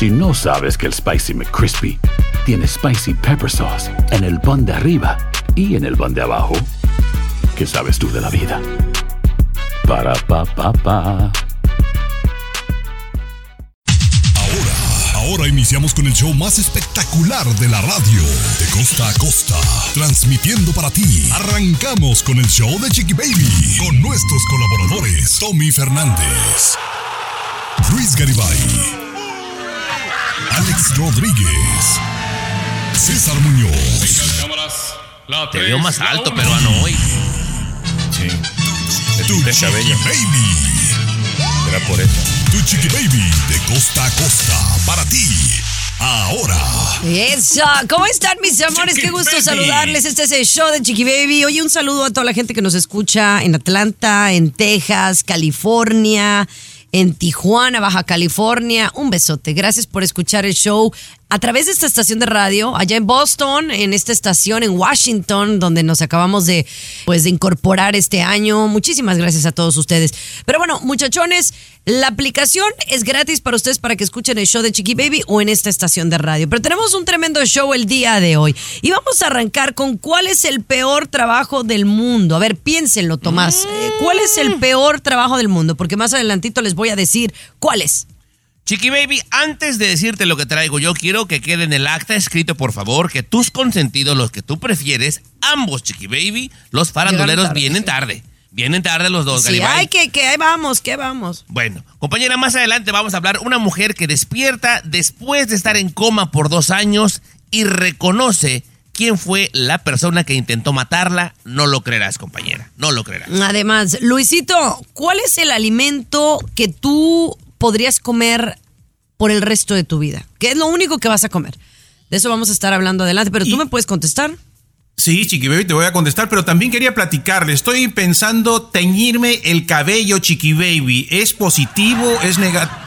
Si no sabes que el Spicy McCrispy tiene Spicy Pepper Sauce en el pan de arriba y en el pan de abajo, ¿qué sabes tú de la vida? Para, pa, pa, pa. Ahora iniciamos con el show más espectacular de la radio, de costa a costa, transmitiendo para ti. Arrancamos con el show de Chiqui Baby, con nuestros colaboradores, Tommy Fernández, Luis Garibay, Alex Rodríguez, César Muñoz. Te veo más alto, peruano, hoy. Sí. Tu De Chiqui cabello. Baby. Era por eso. Tu Chiqui Baby, de costa a costa, para ti. Ahora. Eso, ¿cómo están mis amores? Chiqui Qué gusto Baby. saludarles. Este es el show de Chiqui Baby. Oye, un saludo a toda la gente que nos escucha en Atlanta, en Texas, California, en Tijuana, Baja California. Un besote. Gracias por escuchar el show a través de esta estación de radio, allá en Boston, en esta estación en Washington, donde nos acabamos de, pues, de incorporar este año. Muchísimas gracias a todos ustedes. Pero bueno, muchachones, la aplicación es gratis para ustedes para que escuchen el show de Chiqui Baby o en esta estación de radio. Pero tenemos un tremendo show el día de hoy. Y vamos a arrancar con cuál es el peor trabajo del mundo. A ver, piénsenlo, Tomás. Eh, ¿Cuál es el peor trabajo del mundo? Porque más adelantito les voy a decir cuál es. Chiqui Baby, antes de decirte lo que traigo yo, quiero que quede en el acta escrito, por favor, que tus consentidos, los que tú prefieres, ambos, Chiqui Baby, los faranduleros tarde, vienen sí. tarde. Vienen tarde los dos, Sí, Garibay. ay, que, que ahí vamos, que vamos. Bueno, compañera, más adelante vamos a hablar una mujer que despierta después de estar en coma por dos años y reconoce quién fue la persona que intentó matarla. No lo creerás, compañera. No lo creerás. Además, Luisito, ¿cuál es el alimento que tú podrías comer por el resto de tu vida? ¿Qué es lo único que vas a comer? De eso vamos a estar hablando adelante, pero tú Y- me puedes contestar. Sí, Chiqui Baby, te voy a contestar, pero también quería platicarle. Estoy pensando teñirme el cabello, Chiqui Baby. ¿Es positivo? ¿Es negativo?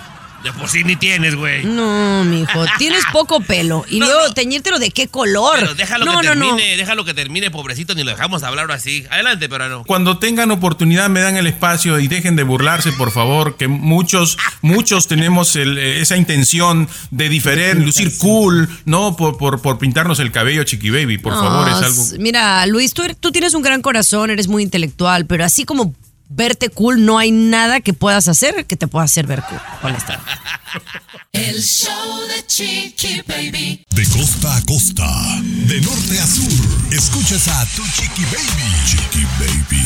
De por sí ni tienes, güey. No, mijo, tienes poco pelo. Y No, luego no. teñírtelo de qué color. Pero déjalo no, que no, no. termine, déjalo que termine, pobrecito, ni lo dejamos hablar ahora así. Adelante, pero no. Cuando tengan oportunidad me dan el espacio y dejen de burlarse, por favor, que muchos, muchos tenemos el, eh, esa intención de diferer, lucir cool, ¿no? Por, por, por pintarnos el cabello, Chiqui Baby, por favor, es algo... Mira, Luis, tú, eres- tú tienes un gran corazón, eres muy intelectual, pero así como verte cool, no hay nada que puedas hacer que te pueda hacer ver cool. Honesta. El show de Chiqui Baby. De costa a costa, de norte a sur, escuchas a tu Chiqui Baby. Chiqui Baby.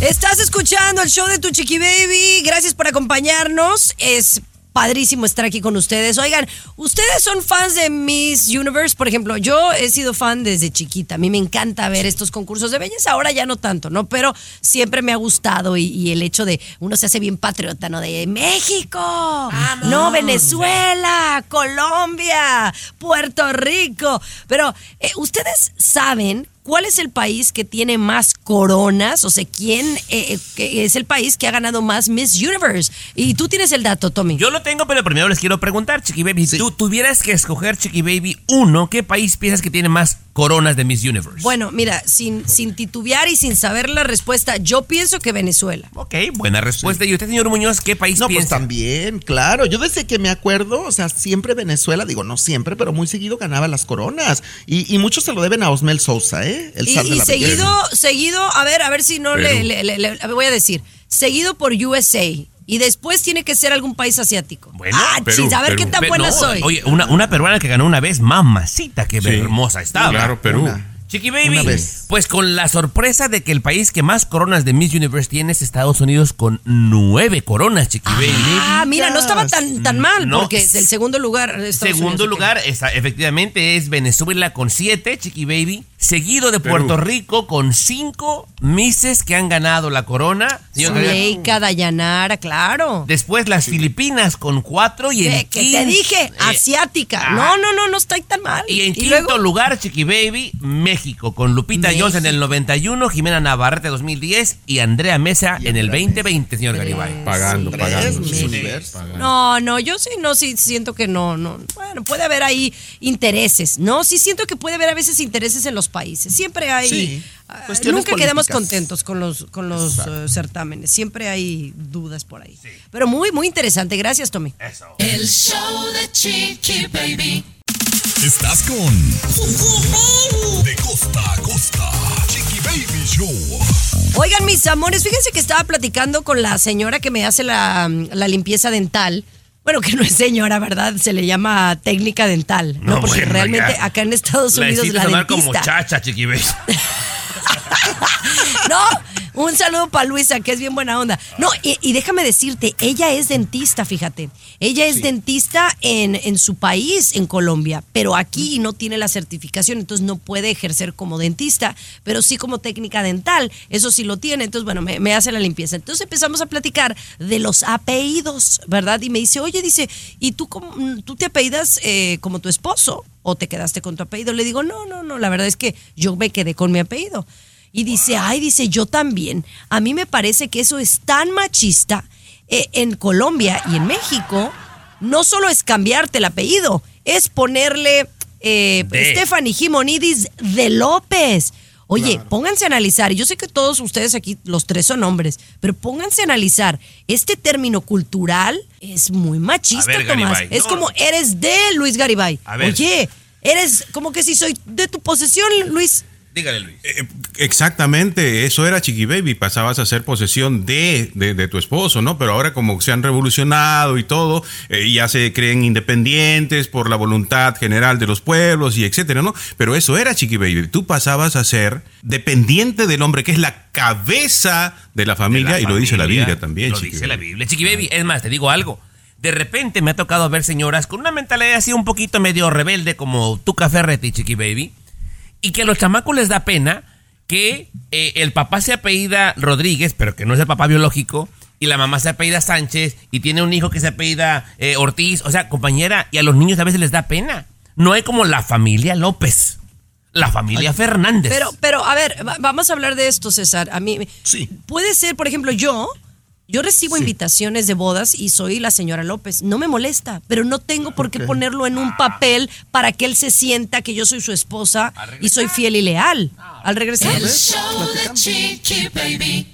Estás escuchando el show de tu Chiqui Baby. Gracias por acompañarnos. Es padrísimo estar aquí con ustedes. Oigan, ¿ustedes son fans de Miss Universe? Por ejemplo, yo he sido fan desde chiquita. A mí me encanta ver estos concursos de belleza. Ahora ya no tanto, ¿no? Pero siempre me ha gustado y, y el hecho de uno se hace bien patriota, ¿no? De México, no Venezuela, Colombia, Puerto Rico. Pero, eh, ¿ustedes saben ¿Cuál es el país que tiene más coronas? O sea, ¿quién eh, eh, es el país que ha ganado más Miss Universe? Y tú tienes el dato, Tommy. Yo lo tengo, pero primero les quiero preguntar, Chiqui Baby. Si tú tuvieras que escoger, Chiqui Baby, uno, ¿qué país piensas que tiene más coronas de Miss Universe? Bueno, mira, sin, sin titubear y sin saber la respuesta, yo pienso que Venezuela. Ok, buena respuesta. ¿Y usted, señor Muñoz, qué país No, pues piensa? también, claro. Yo desde que me acuerdo, o sea, siempre Venezuela, digo, no siempre, pero muy seguido ganaba las coronas. Y, y mucho se lo deben a Osmel Sousa, ¿eh? El Y, zar de y la seguido, belleza. seguido, a ver, a ver si no le, le- le- le- voy a decir, seguido por USA. Y después tiene que ser algún país asiático. Bueno, ah, Perú, chis, a ver Perú. qué tan buena no, soy. Oye, una, una peruana que ganó una vez, mamacita, qué Sí. hermosa estaba. Claro, Perú. Una. Chiqui Baby, pues con la sorpresa de que el país que más coronas de Miss Universe tiene es Estados Unidos con nueve coronas, Chiqui Baby. Ah, mira, no estaba tan, tan mal, No. porque es el segundo lugar. Estados Segundo Unidos, lugar, esa- efectivamente, es Venezuela con siete, Chiqui Baby. Seguido de Perú. Puerto Rico con cinco Misses que han ganado la corona. Zuleika, Dayanara, claro. Después las Filipinas con cuatro y en Que, que te dije, eh, asiática. ah. No, no, no, no está tan mal. Y en quinto luego, lugar, Chiqui Baby, México, con Lupita México. Jones en el 91, Jimena Navarrete 2010 y Andrea Mesa en el 2020, señor Garibay. Pagando, Tres pagando. Pagando. No, no, yo sí, no, sí siento que no, no. Bueno, puede haber ahí intereses, ¿no? Sí siento que puede haber a veces intereses en los países. Siempre hay. Sí, ah, nunca quedamos contentos con los, con los eh, certámenes. Siempre hay dudas por ahí. Pero muy, muy interesante. Gracias, Tommy. El show de Chiqui Baby. Estás con De costa a costa. Chiqui Baby Show. Oigan, mis amores, fíjense que estaba platicando con la señora que me hace la, la limpieza dental. Bueno, que no es señora, ¿verdad? Se le llama técnica dental. No, No, porque bueno, realmente ya. acá en Estados La Unidos hiciste la sonar como dentista. chacha, chiqui baby. No, un saludo para Luisa, que es bien buena onda. No, y, y déjame decirte, ella es dentista, fíjate. Ella es dentista en, en su país, en Colombia, pero aquí no tiene la certificación, entonces no puede ejercer como dentista, pero sí como técnica dental. Eso sí lo tiene, entonces, bueno, me, me hace la limpieza. Entonces empezamos a platicar de los apellidos, ¿verdad? Y me dice, oye, dice, ¿y tú, cómo- tú te apellidas eh, como tu esposo? ¿O te quedaste con tu apellido? Le digo, no, no, no, la verdad es que yo me quedé con mi apellido. Y dice, ay, dice, yo también. A mí me parece que eso es tan machista. Eh, en Colombia y en México, no solo es cambiarte el apellido, es ponerle eh. Stephanie Jimonidis de López. Oye, pónganse a analizar, y yo sé que todos ustedes aquí, los tres son hombres, pero pónganse a analizar, este término cultural es muy machista, ver, Tomás. Garibay, Es no. como eres de Luis Garibay. A ver. Oye, eres como que si soy de tu posesión, Luis. Dígale, Luis. Eh, Exactamente, eso era Chiqui Baby, pasabas a ser posesión de, de, de tu esposo, ¿no? Pero ahora como se han revolucionado y todo, eh, ya se creen independientes por la voluntad general de los pueblos y etcétera, ¿no? Pero eso era Chiqui Baby, tú pasabas a ser dependiente del hombre, que es la cabeza de la familia, De y lo dice la Biblia también, Lo Chiqui dice la Baby. Biblia. Chiqui Baby, es más, te digo algo. De repente me ha tocado ver señoras con una mentalidad así un poquito medio rebelde como tu Ferretti, Chiqui Baby, y que a los chamacos les da pena que eh, el papá se apellida Rodríguez, pero que no es el papá biológico, y la mamá se apellida Sánchez, y tiene un hijo que se apellida eh, Ortiz. O sea, compañera, y a los niños a veces les da pena. No hay como la familia López, la familia Fernández. Pero, pero, a ver, va- vamos a hablar de esto, César. A mí, Sí. puede ser, por ejemplo, yo, yo recibo invitaciones de bodas y soy la señora López. No me molesta, pero no tengo por qué ponerlo en un papel para que él se sienta que yo soy su esposa y soy fiel y leal. Al regresar. El show de Chiqui Baby.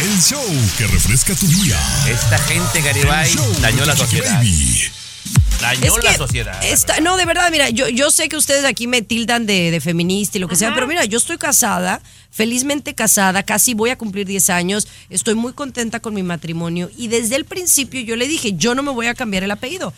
El show que refresca tu día. Esta gente, Garibay, dañó la sociedad. Baby. Dañó Es la sociedad. está- no, de verdad, mira, yo, yo sé que ustedes aquí me tildan de, de feminista y lo que sea, pero mira, yo estoy casada, felizmente casada, casi voy a cumplir 10 años, estoy muy contenta con mi matrimonio y desde el principio yo le dije, yo no me voy a cambiar el apellido.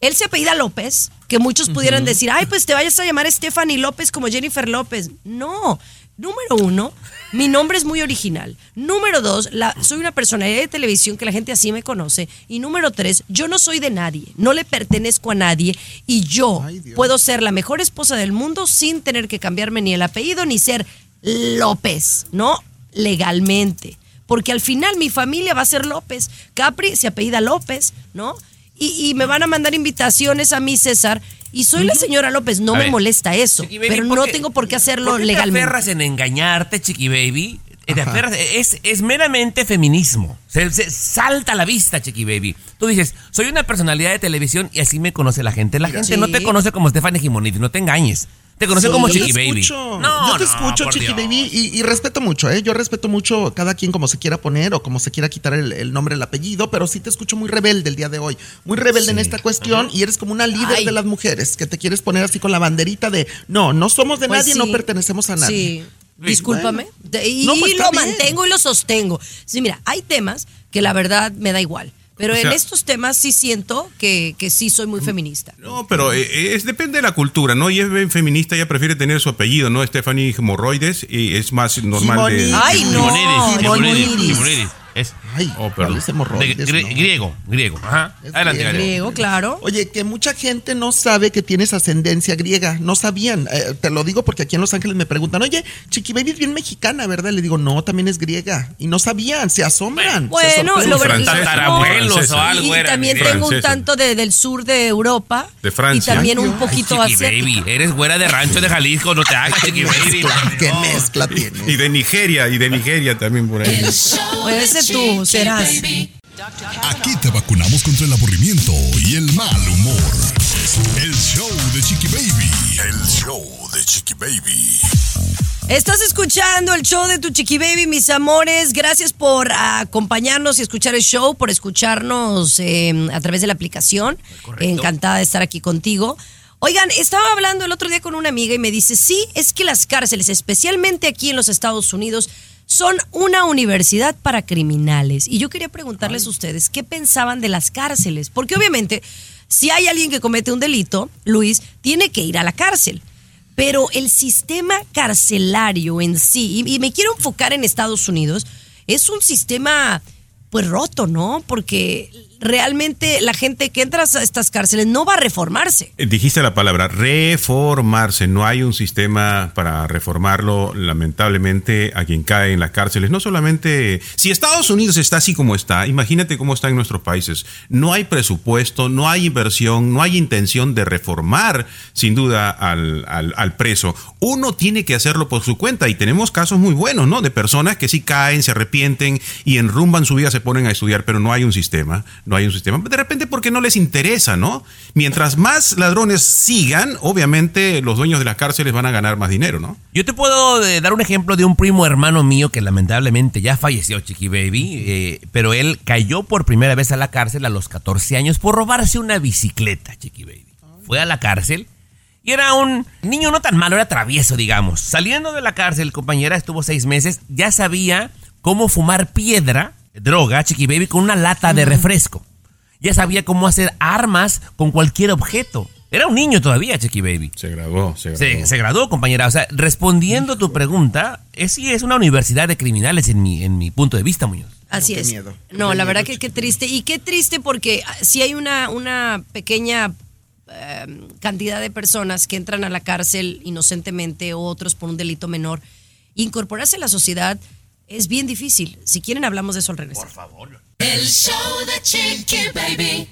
Él se apellida López, que muchos pudieran decir, ay, pues te vayas a llamar Stephanie López como Jennifer López. No, número uno, mi nombre es muy original. Número dos, la, soy una personalidad de televisión que la gente así me conoce. Y número tres, yo no soy de nadie, no le pertenezco a nadie. Y yo Ay, puedo ser la mejor esposa del mundo sin tener que cambiarme ni el apellido ni ser López, ¿no? Legalmente. Porque al final mi familia va a ser López. Capri se apellida López, ¿no? Y, y me van a mandar invitaciones a mí, César. Y soy la señora López, no A me ver, molesta eso. Baby, pero ¿por no qué- tengo por qué hacerlo ¿por qué legalmente. te aferras en engañarte, Chiqui Baby? Te aferras- es, es meramente feminismo. Se, se salta a la vista, Chiqui Baby. Tú dices, soy una personalidad de televisión y así me conoce la gente. La gente no te conoce como Stephanie Gimoniti, no te engañes. Te conoce Sí, como yo Chiqui te Baby. escucho. No, yo te no, escucho, Chiqui Dios. Baby, y, y respeto mucho, ¿eh? Yo respeto mucho cada quien como se quiera poner o como se quiera quitar el, el nombre, el apellido, pero sí te escucho muy rebelde el día de hoy. Muy rebelde en esta cuestión y eres como una líder Ay. de las mujeres que te quieres poner así con la banderita de no, no somos de Pues nadie, sí. no pertenecemos a nadie. Sí. Discúlpame. Bueno. De- y No, pues, lo bien. mantengo y lo sostengo. Sí, mira, hay temas que la verdad me da igual. Pero O en estos temas sí siento que, que sí soy muy feminista. No, pero eh, es, depende de la cultura, ¿no? Y es bien feminista, ella prefiere tener su apellido, ¿no? Stephanie Hemorroides, y es más normal de... Ay, no. Gimonidis. Gimonidis. Es Ay, Oh, ¿cuál perdón. es de hemorroides? grie- No. griego, griego. Ajá. Es Adelante, griego. Griego, claro. Oye, que mucha gente no sabe que tienes ascendencia griega, no sabían. Eh, te lo digo porque aquí en Los Ángeles me preguntan, oye, Chiqui Baby es bien mexicana, ¿verdad? Le digo, no, también es griega. Y no sabían, se asombran. se Bueno, sorprenden. lo tatarabuelos o algo Y también tengo un tanto de- del sur de Europa. De Francia. Y también Ay, un poquito Ay, Chiqui asiático. Baby, eres güera de rancho de Jalisco, no te hagas, Chiqui Baby. Mezcla, ¿Qué mezcla Y tienes? de Nigeria, y de Nigeria también por ahí. Tú, serás. Aquí te vacunamos contra el aburrimiento y el mal humor. El show de Chiqui Baby. El show de Chiqui Baby. Estás escuchando el show de tu chiqui baby, mis amores. Gracias por acompañarnos y escuchar el show, por escucharnos eh, a través de la aplicación. Encantada de estar aquí contigo. Oigan, estaba hablando el otro día con una amiga y me dice, sí, es que las cárceles, especialmente aquí en los Estados Unidos, son una universidad para criminales. Y yo quería preguntarles a ustedes, ¿qué pensaban de las cárceles? Porque obviamente, si hay alguien que comete un delito, Luis, tiene que ir a la cárcel. Pero el sistema carcelario en sí, y, y me quiero enfocar en Estados Unidos, es un sistema pues roto, ¿no? Porque realmente la gente que entra a estas cárceles no va a reformarse. Eh, Dijiste la palabra reformarse. No hay un sistema para reformarlo, lamentablemente, a quien cae en las cárceles. No solamente. Si Estados Unidos está así como está, imagínate cómo está en nuestros países. No hay presupuesto, no hay inversión, no hay intención de reformar, sin duda, al, al- al preso. Uno tiene que hacerlo por su cuenta y tenemos casos muy buenos, ¿no? De personas que sí caen, se arrepienten y enrumban su vida, se ponen a estudiar, pero no hay un sistema. No hay un sistema. De repente porque no les interesa, ¿no? Mientras más ladrones sigan, obviamente los dueños de las cárceles van a ganar más dinero, ¿no? Yo te puedo eh, dar un ejemplo de un primo hermano mío que lamentablemente ya falleció, Chiqui Baby, eh, pero él cayó por primera vez a la cárcel a los 14 años por robarse una bicicleta, Chiqui Baby. Fue a la cárcel y era un niño no tan malo, era travieso, digamos. Saliendo de la cárcel, compañera, estuvo seis meses, ya sabía cómo fumar piedra, droga, Chiqui Baby, con una lata de refresco. Ya sabía cómo hacer armas con cualquier objeto. Era un niño todavía, Chiqui Baby. Se graduó, se graduó. Se, se graduó, compañera. O sea, respondiendo a tu pregunta, es, sí, es una universidad de criminales en mi, en mi punto de vista, Muñoz. Así es. miedo. No, Qué la miedo, verdad que qué triste. Y qué triste porque si hay una, una pequeña eh, cantidad de personas que entran a la cárcel inocentemente o otros por un delito menor, incorporarse a la sociedad es bien difícil. Si quieren, hablamos de eso al regresar. El show de Chiqui Baby.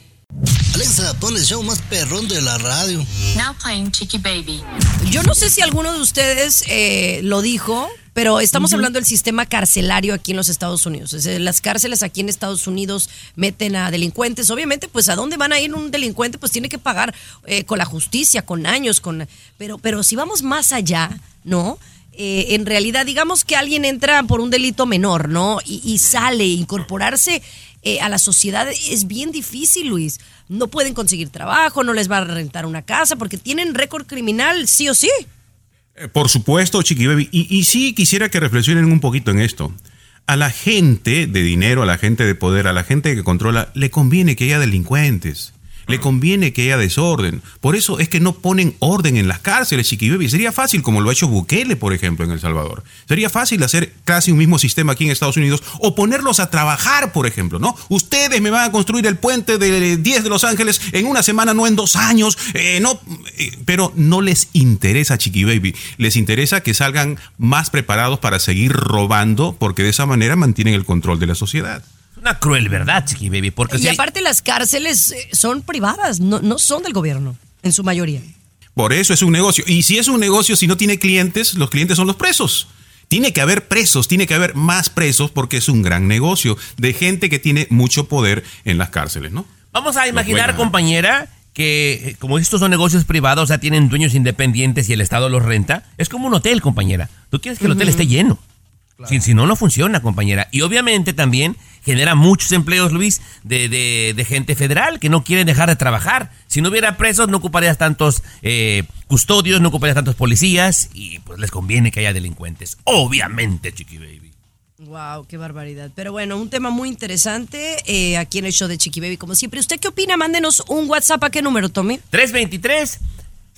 Alexa, pon el show más perrón de la radio. Now playing Chicky Baby. Yo no sé si alguno de ustedes eh, lo dijo, pero estamos hablando del sistema carcelario aquí en los Estados Unidos. Es decir, las cárceles aquí en Estados Unidos meten a delincuentes. Obviamente, pues a dónde van a ir un delincuente, pues tiene que pagar eh, con la justicia, con años, con. Pero, pero si vamos más allá, ¿no? Eh, en realidad, digamos que alguien entra por un delito menor, ¿no? Y, sale, incorporarse eh, a la sociedad es bien difícil, Luis. No pueden conseguir trabajo, no les va a rentar una casa porque tienen récord criminal, sí o sí. Eh, Por supuesto, Chiqui Baby. Y, y sí quisiera que reflexionen un poquito en esto. A la gente de dinero, a la gente de poder, a la gente que controla, le conviene que haya delincuentes. Le conviene que haya desorden. Por eso es que no ponen orden en las cárceles, Chiqui Baby. Sería fácil, como lo ha hecho Bukele, por ejemplo, en El Salvador. Sería fácil hacer casi un mismo sistema aquí en Estados Unidos o ponerlos a trabajar, por ejemplo, ¿no? Ustedes me van a construir el puente de 10 de Los Ángeles en una semana, no en dos años. eh, no, eh, pero no les interesa, Chiqui Baby. Les interesa que salgan más preparados para seguir robando, porque de esa manera mantienen el control de la sociedad. Una cruel verdad, Chiqui Baby, porque Y si hay- aparte las cárceles eh, son privadas, no, no son del gobierno, en su mayoría. Por eso es un negocio. Y si es un negocio, si no tiene clientes, los clientes son los presos. Tiene que haber presos, tiene que haber más presos porque es un gran negocio de gente que tiene mucho poder en las cárceles, ¿no? Vamos a imaginar, buena. compañera, que eh, como estos son negocios privados, o sea, tienen dueños independientes y el Estado los renta, es como un hotel, compañera. Tú quieres que el hotel esté lleno. Si, si no, no funciona, compañera. Y obviamente también genera muchos empleos, Luis, de, de- de gente federal que no quieren dejar de trabajar. Si no hubiera presos, no ocuparías tantos eh, custodios, no ocuparías tantos policías y pues les conviene que haya delincuentes. Obviamente, Chiqui Baby. Wow, qué barbaridad. Pero bueno, un tema muy interesante eh, aquí en el show de Chiqui Baby, como siempre. ¿Usted qué opina? Mándenos un WhatsApp a qué número, Tommy. 323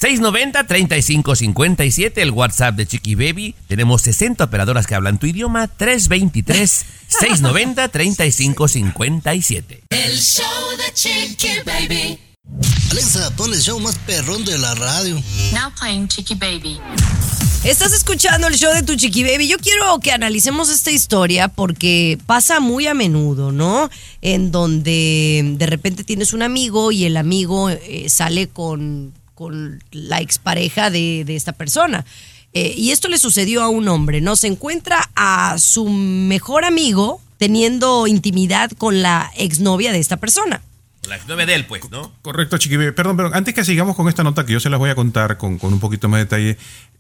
690 3557 el WhatsApp de Chiqui Baby. Tenemos 60 operadoras que hablan tu idioma. 323 690 3557. El show de Chiqui Baby. Alexa, pon el show más perrón de la radio. Now playing Chicky Baby. Estás escuchando el show de tu Chiqui Baby. Yo quiero que analicemos esta historia porque pasa muy a menudo, ¿no? En donde de repente tienes un amigo y el amigo eh, sale con, con la expareja de, de esta persona. Eh, y esto le sucedió a un hombre, ¿no? Se encuentra a su mejor amigo teniendo intimidad con la exnovia de esta persona. La exnovia de él, pues, ¿no? Correcto, Chiqui. Perdón, pero antes que sigamos con esta nota que yo se las voy a contar con, con un poquito más de detalle,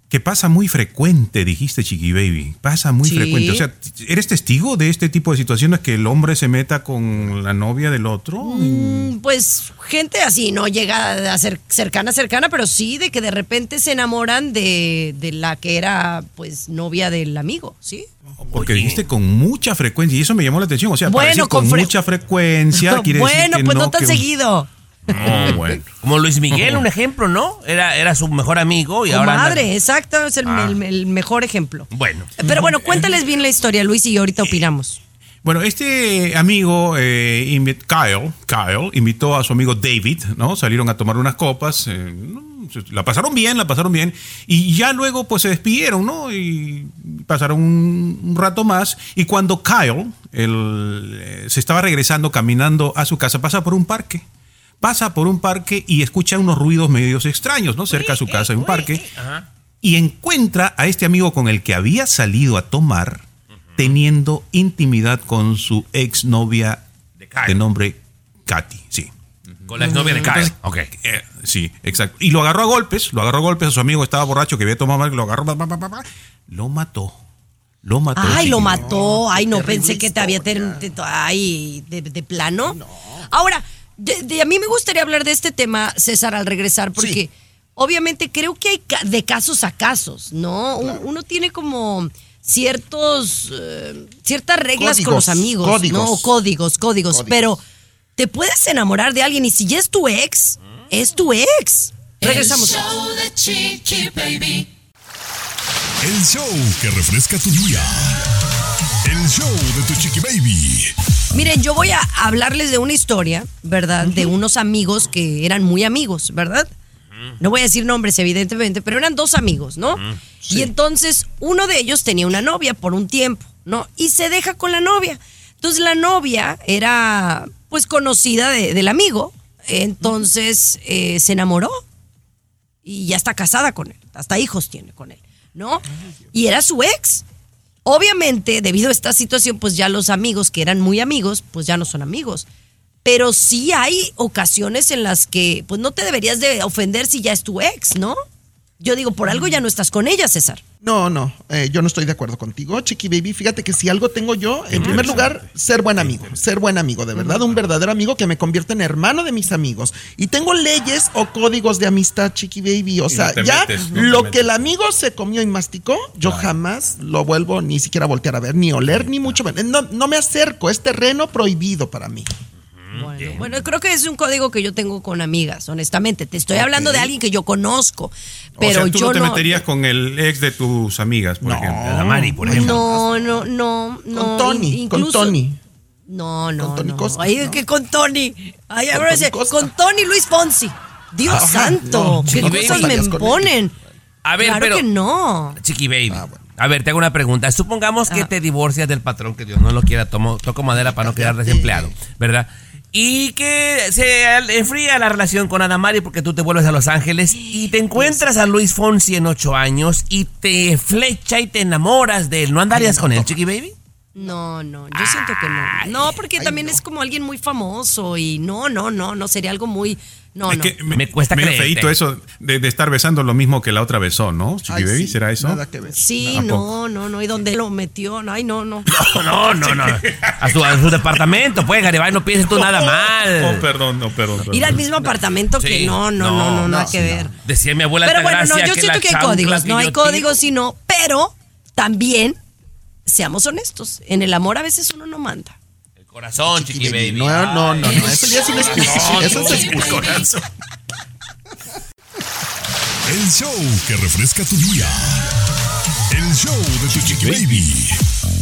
que pasa muy frecuente, dijiste Chiqui Baby. Pasa muy Sí. frecuente. O sea, ¿eres testigo de este tipo de situaciones que el hombre se meta con la novia del otro? Mm, Pues gente así, no llega a ser cercana, cercana, pero sí de que de repente se enamoran de, de la que era pues novia del amigo, ¿sí? Porque dijiste con mucha frecuencia y eso me llamó la atención. O sea, Bueno, decir con, con fre- mucha frecuencia quiere decir bueno, que pues no, no tan que- seguido. No, bueno. Como Luis Miguel, un ejemplo, ¿no? Era, era su mejor amigo y ahora. anda- Madre, exacto, es el, Ah. el- el mejor ejemplo. Bueno. Pero bueno, cuéntales bien la historia, Luis, y ahorita opinamos. Bueno, este amigo, eh, Kyle, Kyle, invitó a su amigo David, ¿no? Salieron a tomar unas copas, eh, la pasaron bien, la pasaron bien, y ya luego pues se despidieron, ¿no? Y pasaron un, un rato más, y cuando Kyle el, eh, se estaba regresando caminando a su casa, pasa por un parque. Pasa por un parque y escucha unos ruidos medios extraños, ¿no? Cerca de su casa hay un parque. Ajá. Y encuentra a este amigo con el que había salido a tomar, teniendo intimidad con su exnovia De nombre Katy. Sí. Con la exnovia de Kyle. Entonces, Ok. eh, sí, exacto. Y lo agarró a golpes, lo agarró a golpes a su amigo, estaba borracho, que había tomado mal, lo agarró, pa, pa, pa, pa, pa, lo mató. Lo mató. Ay, lo mató. Ay, no pensé que te había... ter- te- Ay, de, de plano. Ahora, de, de- a mí me gustaría hablar de este tema, César, al regresar, porque Sí. obviamente creo que hay ca- de casos a casos, ¿no? Un- Uno tiene como ciertos eh, ciertas reglas con los amigos, códigos. ¿no? Códigos, códigos, Códigos. pero te puedes enamorar de alguien y si ya es tu ex, es tu ex. Regresamos. El show de Chiqui Baby. El show que refresca tu día. El show de tu chiqui baby. Miren, yo voy a hablarles de una historia, ¿verdad? De unos amigos que eran muy amigos, ¿verdad? No voy a decir nombres, evidentemente, pero eran dos amigos, ¿no? Y entonces uno de ellos tenía una novia por un tiempo, ¿no? Y se deja con la novia. Entonces la novia era, pues, conocida de- del amigo. Entonces eh, se enamoró y ya está casada con él. Hasta hijos tiene con él, ¿no? Y era su ex. Obviamente, debido a esta situación, pues ya los amigos que eran muy amigos, pues ya no son amigos. Pero sí hay ocasiones en las que, pues no te deberías de ofender si ya es tu ex, ¿no? Yo digo, por algo ya no estás con ella, César. No, no, eh, yo no estoy de acuerdo contigo, Chiqui Baby. Fíjate que si algo tengo yo, en primer lugar, ser buen amigo, ser buen amigo, de verdad, un verdadero amigo que me convierte en hermano de mis amigos. Y tengo leyes o códigos de amistad, Chiqui Baby. O sea, no ya metes, no te lo que el amigo se comió y masticó, yo jamás lo vuelvo ni siquiera a voltear a ver, ni oler, ni mucho menos. No, no me acerco, es terreno prohibido para mí. Bueno, bueno, creo que es un código que yo tengo con amigas, honestamente. Te estoy hablando de alguien que yo conozco, pero o sea, tú yo no te no. meterías con el ex de tus amigas, por ejemplo. La Mari, por ejemplo. No, no, no, no. Con Tony, con Tony. No, no, Con Tony no. Costa, Ay, ¿no? que con Tony. Ay, Con Tony Costa. con Tony Luis Fonsi. Dios Ajá, santo, no, qué cosas me imponen. A ver, claro pero. que no. Chiqui Baby. Ah, bueno. A ver, te hago una pregunta. Supongamos que Ah. te divorcias del patrón, que Dios no lo quiera, tomo, toco madera para no quedar desempleado, ¿verdad? Y que se enfría la relación con Adamari porque tú te vuelves a Los Ángeles y te encuentras a Luis Fonsi en ocho años y te flecha y te enamoras de él. ¿No andarías con él, Chiqui Baby? No, no, yo siento que no. No, porque también es como alguien muy famoso y no, no, no, no, sería algo muy... No, Es no. que Me cuesta medio creerte. feíto eso de, de estar besando lo mismo que la otra besó, ¿no? Chiqui Ay, Baby, sí, ¿será eso? Nada que ver. Sí, ¿A no, no, no. ¿Y dónde lo metió? Ay, no, no. No, no, no. A su, a su departamento, pues, Garibay, no pienses tú nada Oh, mal. perdón, no, perdón. perdón. Ir al mismo apartamento que Sí, no, no, no, no, no, nada no, que ver. Decía mi abuela Pero bueno, no, yo que siento que hay códigos, no hay códigos, sino, pero también seamos honestos. En el amor a veces uno no manda. El corazón, Chiqui Chiqui Baby. Baby. No, no, no, no, eso ya es una excusa. Eso es excusa. corazón. El show que refresca tu día. El show de tu chiqui baby.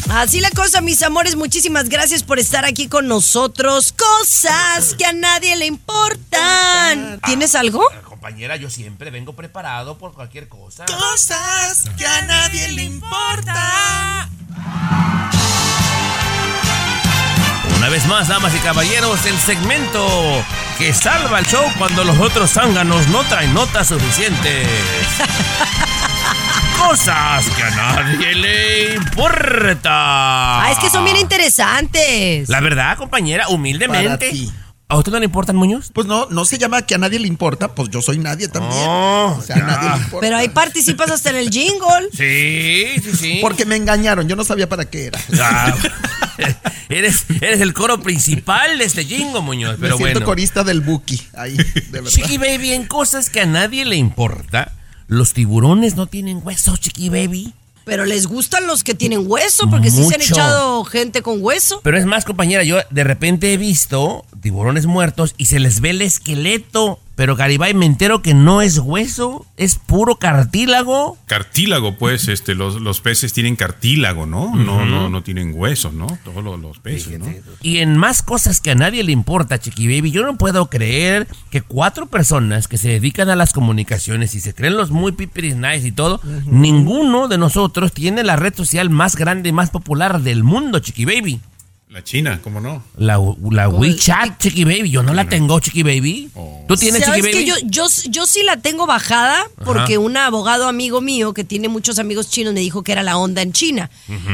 Así la cosa, mis amores, muchísimas gracias por estar aquí con nosotros. Cosas que a nadie le importan. ¿Tienes algo? Compañera, yo siempre vengo preparado por cualquier cosa. Cosas que a nadie le importa. Una vez más, damas y caballeros, el segmento que salva el show cuando los otros zánganos no traen notas suficientes. cosas que a nadie le importa. Ah, es que son bien interesantes. La verdad, compañera, humildemente. ¿A usted no le importan, Muñoz? Pues no, no se llama que a nadie le importa, pues yo soy nadie también. Oh, o sea, a nadie le importa. Pero ahí participas hasta en el jingle. Sí, sí, sí. Porque me engañaron, yo no sabía para qué era. Ah, eres, eres el coro principal de este jingo, Muñoz. Pero me siento bueno. corista del Buki, ahí, de verdad. Chiqui Baby, en cosas que a nadie le importa, los tiburones no tienen huesos, Chiqui Baby. Pero les gustan los que tienen hueso, porque sí se han Mucho. echado gente con hueso. Pero es más, compañera, yo de repente he visto tiburones muertos y se les ve el esqueleto. Pero Garibay, me entero que no es hueso, es puro cartílago. Cartílago, pues, este, los, los peces tienen cartílago, ¿no? No, no, no tienen huesos, ¿no? Todos los, los peces, ¿no? Y en más cosas que a nadie le importa, Chiqui Baby, yo no puedo creer que cuatro personas que se dedican a las comunicaciones y se creen los muy pipiris nice y todo, ninguno de nosotros tiene la red social más grande y más popular del mundo, Chiqui Baby. La China, ¿cómo no? La, la WeChat, Chiqui Baby. Yo no la tengo, Chiqui Baby. ¿Tú tienes, ¿Sabes Chiqui Baby? que yo, yo, yo sí la tengo bajada porque un abogado amigo mío que tiene muchos amigos chinos me dijo que era la onda en China.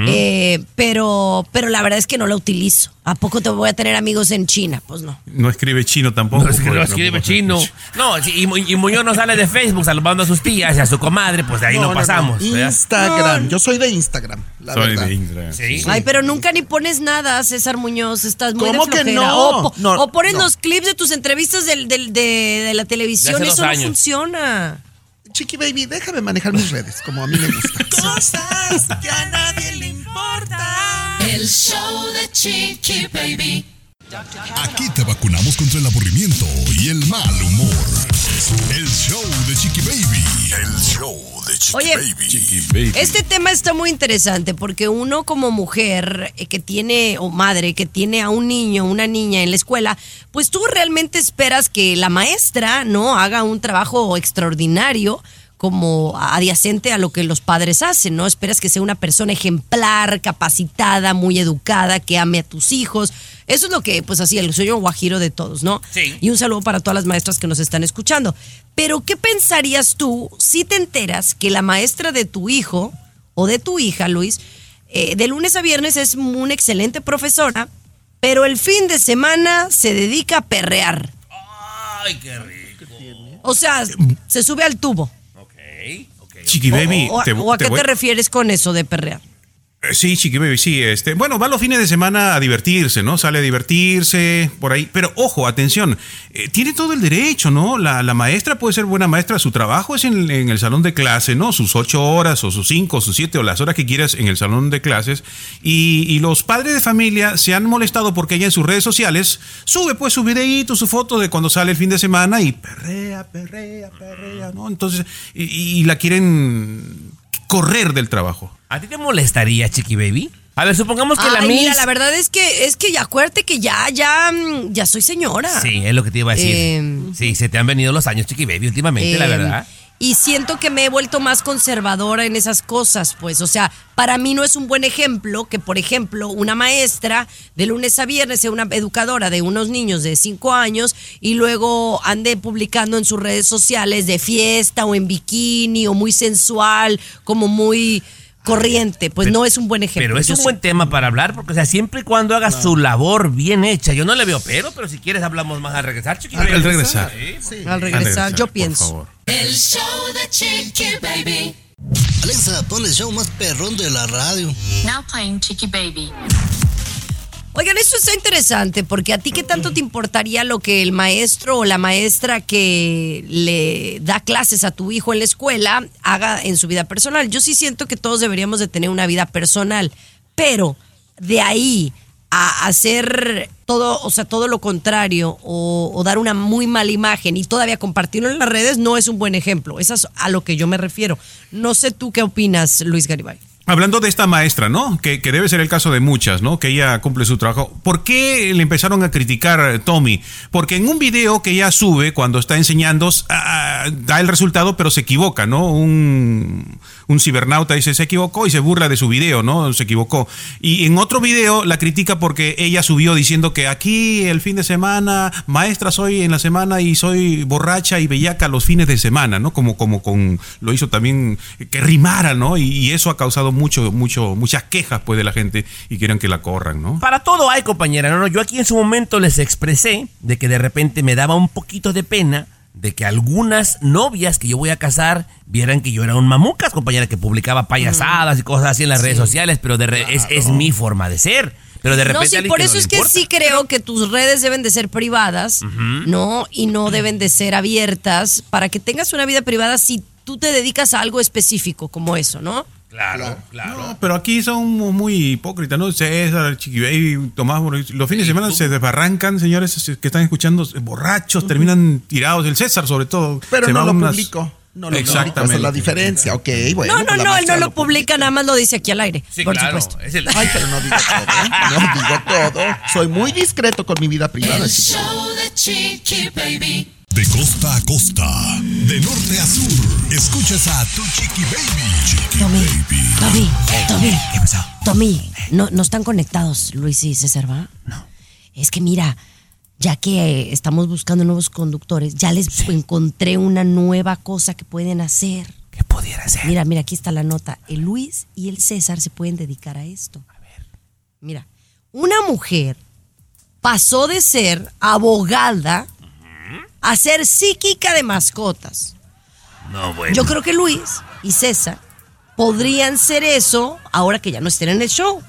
Eh, pero, pero la verdad es que no la utilizo. ¿A poco te voy a tener amigos en China? Pues no. No escribe chino tampoco. No, es que no escribe chino. No, y, Mu- y Muñoz no sale de Facebook saludando a sus tías y a su comadre, pues de ahí no, pasamos. ¿verdad? Instagram, yo soy de Instagram, la Soy verdad. de Instagram. Sí. Ay, pero nunca ni pones nada, César Muñoz. Estás muy ¿Cómo de que no? O, po- No, o pones no. los clips de tus entrevistas del, del- de, de la televisión. De Eso no años. funciona. Chiqui Baby, déjame manejar mis redes, como a mí me gusta. Cosas que a nadie le. El show de Chiqui Baby. Aquí te vacunamos contra el aburrimiento y el mal humor. El show de Chiqui Baby. El show de Chiqui Oye, Baby. Este tema está muy interesante porque uno como mujer eh, que tiene, o madre, que tiene a un niño, una niña en la escuela, pues tú realmente esperas que la maestra, ¿no? Haga un trabajo extraordinario como adyacente a lo que los padres hacen, ¿no? Esperas que sea una persona ejemplar, capacitada, muy educada, que ame a tus hijos. Eso es lo que, pues así, el sueño guajiro de todos, ¿no? Sí. Y un saludo para todas las maestras que nos están escuchando. Pero, ¿qué pensarías tú si te enteras que la maestra de tu hijo o de tu hija, Luis, eh, de lunes a viernes es una excelente profesora, pero el fin de semana se dedica a perrear? Ay, qué rico. O sea, se sube al tubo. Ok, ok. Chiqui Baby, o, o- te, o a te qué voy- te refieres con eso de perrear? Eh, Sí, Chiqui Baby, sí. Este, bueno, va los fines de semana a divertirse, ¿no? Sale a divertirse por ahí. Pero ojo, atención, eh, tiene todo el derecho, ¿no? La, maestra puede ser buena maestra, su trabajo es en, el salón de clase, ¿no? Sus ocho horas o sus cinco sus siete o las horas que quieras en el salón de clases. Y, y los padres de familia se han molestado porque ella en sus redes sociales sube pues su videíto, su foto de cuando sale el fin de semana y perrea, perrea, perrea, ¿no? Entonces, y, y la quieren correr del trabajo. ¿A ti te molestaría, Chiqui Baby? A ver, supongamos que la Ay, Miss... mira, la verdad es que es que ya acuérdate que ya ya mm, ya soy señora. Sí, es lo que te iba a decir. Em, sí, se te han venido los años, Chiqui Baby, últimamente, la Eh, verdad. Y siento que me he vuelto más conservadora en esas cosas, pues. O sea, para mí no es un buen ejemplo que, por ejemplo, una maestra de lunes a viernes sea una educadora de unos niños de 5 años y luego ande publicando en sus redes sociales de fiesta o en bikini o muy sensual, como muy corriente. Pues Pero- no es un buen ejemplo. Pero es Yo un sí- buen tema para hablar, porque, o sea, siempre y cuando haga su labor bien hecha. Yo no le veo pero, pero si quieres hablamos más al regresar, Chiqui Al- Baby. al regresar. Sí. Al regresar, yo por pienso. favor. El show de Chiqui Baby. Alexa, pon el show más perrón de la radio. Now playing Chiqui Baby. Oigan, esto está interesante porque a ti qué tanto te importaría lo que el maestro o la maestra que le da clases a tu hijo en la escuela haga en su vida personal. Yo sí siento que todos deberíamos de tener una vida personal, pero de ahí a hacer todo, o sea, todo lo contrario o, o dar una muy mala imagen y todavía compartirlo en las redes no es un buen ejemplo. Eso es a lo que yo me refiero. No sé tú qué opinas, Luis Garibay. Hablando de esta maestra, ¿no? Que, que, debe ser el caso de muchas, ¿no? Que ella cumple su trabajo. ¿Por qué le empezaron a criticar a Tommy? Porque en un video que ella sube cuando está enseñando, da el resultado, pero se equivoca, ¿no? Un, un cibernauta dice se equivocó y se burla de su video, ¿no? Se equivocó. Y en otro video la critica porque ella subió diciendo que aquí el fin de semana, maestra soy en la semana y soy borracha y bellaca los fines de semana, ¿no? Como, como con, lo hizo también, que rimara, ¿no? Y, eso ha causado mucho, mucho, muchas quejas pues de la gente y quieren que la corran, ¿no? Para todo hay, compañera. No, no, yo aquí en su momento les expresé de que de repente me daba un poquito de pena de que algunas novias que yo voy a casar vieran que yo era un mamucas, compañera, que publicaba payasadas y cosas así en las redes sociales, pero de re- es, es mi forma de ser. Pero de repente No, sí, por no eso le es que importa. sí creo que tus redes deben de ser privadas, ¿no? Y no deben de ser abiertas para que tengas una vida privada si tú te dedicas a algo específico como eso, ¿no? Claro, claro. No, pero aquí son muy hipócritas, ¿no? César, Chiqui Baby, Tomás, los fines de semana se desbarrancan, señores que están escuchando, borrachos, terminan tirados, el César sobre todo. Pero se no va lo unas- publico. No lo publico, Exactamente. esa es la diferencia. Ok, bueno. no, no, pues la no, él no lo publica, nada más lo dice aquí al aire. Sí, por claro. supuesto. Es el- Ay, pero no digo todo, ¿eh? No digo todo. Soy muy discreto con mi vida privada. El show de Chiqui Baby. De costa a costa, de norte a sur, escuchas a tu chiqui baby. Chiqui Tommy, baby. Tommy, Tommy, ¿Qué pasó? Tommy, no, no están conectados Luis y César, ¿va? No. Es que mira, ya que eh, estamos buscando nuevos conductores, ya les encontré una nueva cosa que pueden hacer. ¿Qué pudiera ser? Mira, mira, aquí está la nota. El Luis y el César se pueden dedicar a esto. A ver. Mira, una mujer pasó de ser abogada a ser psíquica de mascotas. No, bueno. Yo creo que Luis y César podrían ser eso ahora que ya no estén en el show.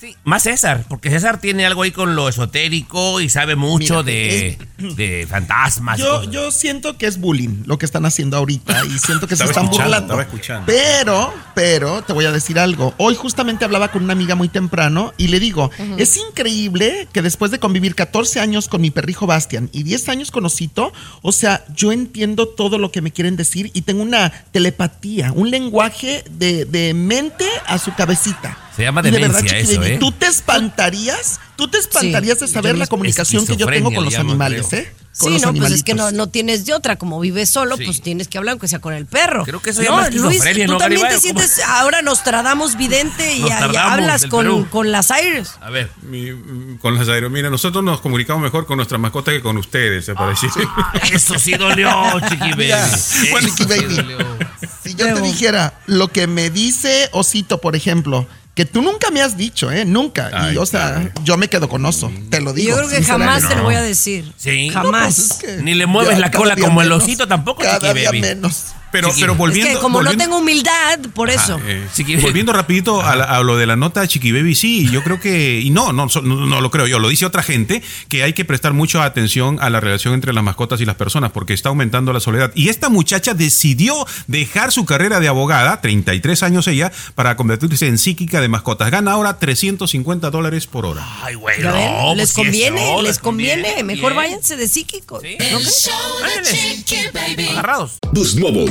Sí, más César, porque César tiene algo ahí con lo esotérico y sabe mucho Mira, de, de fantasmas. Yo, yo siento que es bullying lo que están haciendo ahorita y siento que se están burlando. estaba escuchando. Pero, pero, te voy a decir algo. Hoy justamente hablaba con una amiga muy temprano y le digo, es increíble que después de convivir 14 años con mi perrijo Bastian y 10 años con Osito, o sea, yo entiendo todo lo que me quieren decir y tengo una telepatía, un lenguaje de, de mente a su cabecita. Se llama Y de verdad, eso, ¿eh? Tú te espantarías, tú te espantarías de saber la comunicación que yo tengo con los animales, creo. ¿eh? Con Sí, los no, pues es que no, no tienes de otra. Como vives solo, Sí. pues tienes que hablar aunque sea con el perro. Creo que eso no, llama Luis, tú ¿no, también te sientes ahora Nostradamus vidente y, hablas con, con las aires. A ver. Mi- con las aerominas, mira, nosotros nos comunicamos mejor con nuestra mascota que con ustedes, se parece. Eso sí dolió, chiqui baby. Bueno, sí Chiqui Baby. dolió. Si yo te dijera lo que me dice Osito, por ejemplo, que tú nunca me has dicho, ¿eh? Nunca. Ay, y, o sea, claro. yo me quedo con oso. Te lo digo. yo creo que jamás te lo voy a decir. Sí. Jamás. Pues es que Ni le mueves la cola como el osito tampoco, Cada Chiqui día Baby. menos. Pero, pero volviendo. es que como volviendo- no tengo humildad, por eso. Ah, eh, volviendo rapidito a, la- a lo de la nota Chiqui Baby, sí, yo creo que, y no, no, no, no lo creo yo, lo dice otra gente, que hay que prestar mucha atención a la relación entre las mascotas y las personas, porque está aumentando la soledad. Y esta muchacha decidió dejar su carrera de abogada, 33 años ella, para convertirse en psíquica de mascotas. Gana ahora 350 dólares por hora. Ay, güey, no. les pues sí, conviene, eso, les conviene. conviene, Mejor bien. váyanse de psíquicos. Sí. Baby. Agarrados. Boost Mobile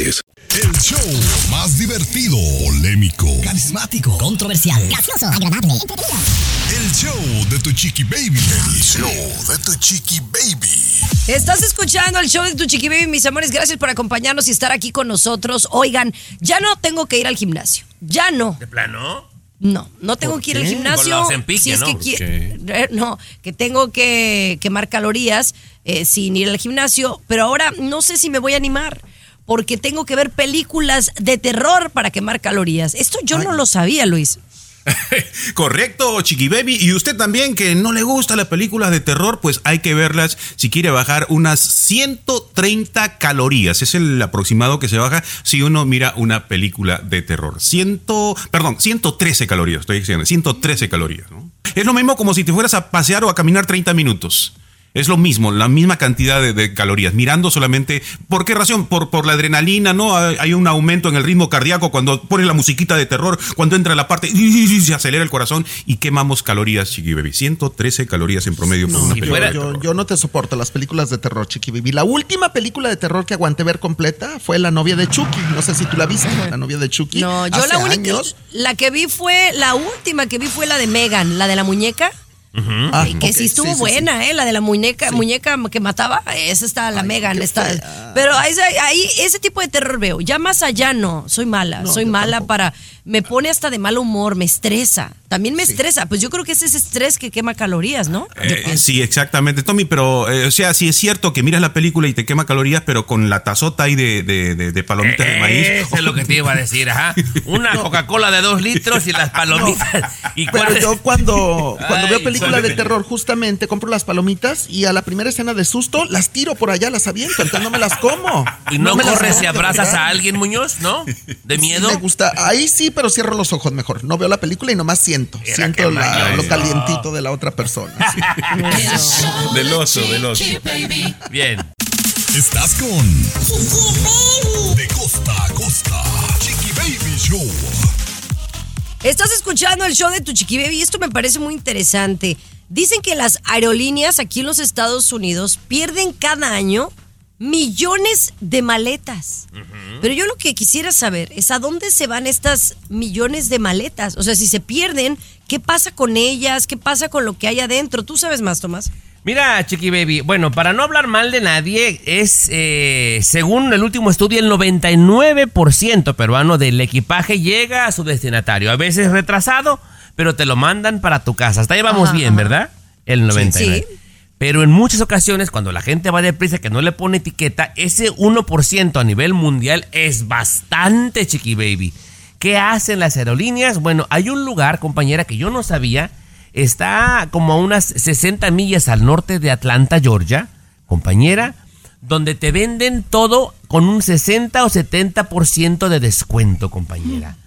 El show más divertido, polémico, Carismático, controversial. gracioso, agradable, el show de tu chiqui baby. El show de tu chiqui baby. Estás escuchando el show de tu chiqui baby, mis amores. Gracias por acompañarnos y estar aquí con nosotros. Oigan, ya no tengo que ir al gimnasio. Ya no. ¿De plano? No, no tengo ¿Por que ir al gimnasio. Si es ¿no? que ¿Por qui- qué? eh, no, que tengo que quemar calorías eh, sin ir al gimnasio, pero ahora no sé si me voy a animar porque tengo que ver películas de terror para quemar calorías. Esto yo no lo sabía, Luis. Correcto, Chiqui Baby. Y usted también que no le gusta las películas de terror, pues hay que verlas si quiere bajar unas 130 calorías. Es el aproximado que se baja si uno mira una película de terror. 100, perdón, 113 calorías, estoy diciendo, 113 calorías. ¿no? Es lo mismo como si te fueras a pasear o a caminar 30 minutos. Es lo mismo, la misma cantidad de, de, calorías, mirando solamente. ¿Por qué razón? Por, por la adrenalina, ¿no? Hay, hay, un aumento en el ritmo cardíaco cuando pone la musiquita de terror, cuando entra la parte, y se acelera el corazón y quemamos calorías, Chiqui Baby. 113 calorías en promedio por no, una película. Yo, yo, yo, no te soporto las películas de terror, Chiqui Baby. La última película de terror que aguanté ver completa fue La novia de Chucky. No sé si tú la viste, La novia de Chucky. No, yo la única. Años. La que vi fue, la última que vi fue la de Megan, la de la muñeca. Uh -huh. ah, que okay. sí estuvo sí, buena, sí, sí. ¿eh? La de la muñeca, muñeca que mataba, esa está la Ay, Megan. Está, pero ahí, ahí, ese tipo de terror veo. Ya más allá no, soy mala. No, soy mala tampoco. para. Me pone hasta de mal humor, me estresa. También me estresa. Pues yo creo que es ese estrés que quema calorías, ¿no? Eh, sí, exactamente, Tommy. Pero, eh, o sea, sí es cierto que miras la película y te quema calorías, pero con la tazota ahí de, de, de, de palomitas de maíz. Eso es lo que te iba a decir, ajá. Una no. Coca-Cola de dos litros y las palomitas. ¿Y pero yo cuando, cuando Ay, veo películas de terror, justamente compro las palomitas y a la primera escena de susto las tiro por allá, las aviento, entonces no me las como. ¿Y no, no corres y abrazas a alguien, Muñoz? ¿No? ¿De miedo? Sí me gusta. Ahí sí, pero cierro los ojos mejor. No veo la película y nomás siento. Era siento la, lo calientito de la otra persona. Sí. del oso, del oso. Bien. Estás con De costa a costa. Chiqui Baby Show. Estás escuchando el show de tu Chiqui Baby y esto me parece muy interesante. Dicen que las aerolíneas aquí en los Estados Unidos pierden cada año millones de maletas. Uh -huh. Pero yo lo que quisiera saber es a dónde se van estas millones de maletas. O sea, si se pierden, ¿qué pasa con ellas? ¿Qué pasa con lo que hay adentro? ¿Tú sabes más, Tomás? Mira, Chiqui Baby, bueno, para no hablar mal de nadie, es, eh, según el último estudio, el 99% peruano del equipaje llega a su destinatario. A veces retrasado, pero te lo mandan para tu casa. Hasta ahí vamos ajá, bien, ajá. ¿verdad? El 99%. Sí, sí. Pero en muchas ocasiones, cuando la gente va deprisa que no le pone etiqueta, ese 1% a nivel mundial es bastante, chiqui baby. ¿Qué hacen las aerolíneas? Bueno, hay un lugar, compañera, que yo no sabía. Está como a unas 60 millas al norte de Atlanta, Georgia, compañera, donde te venden todo con un 60 o 70% de descuento, compañera.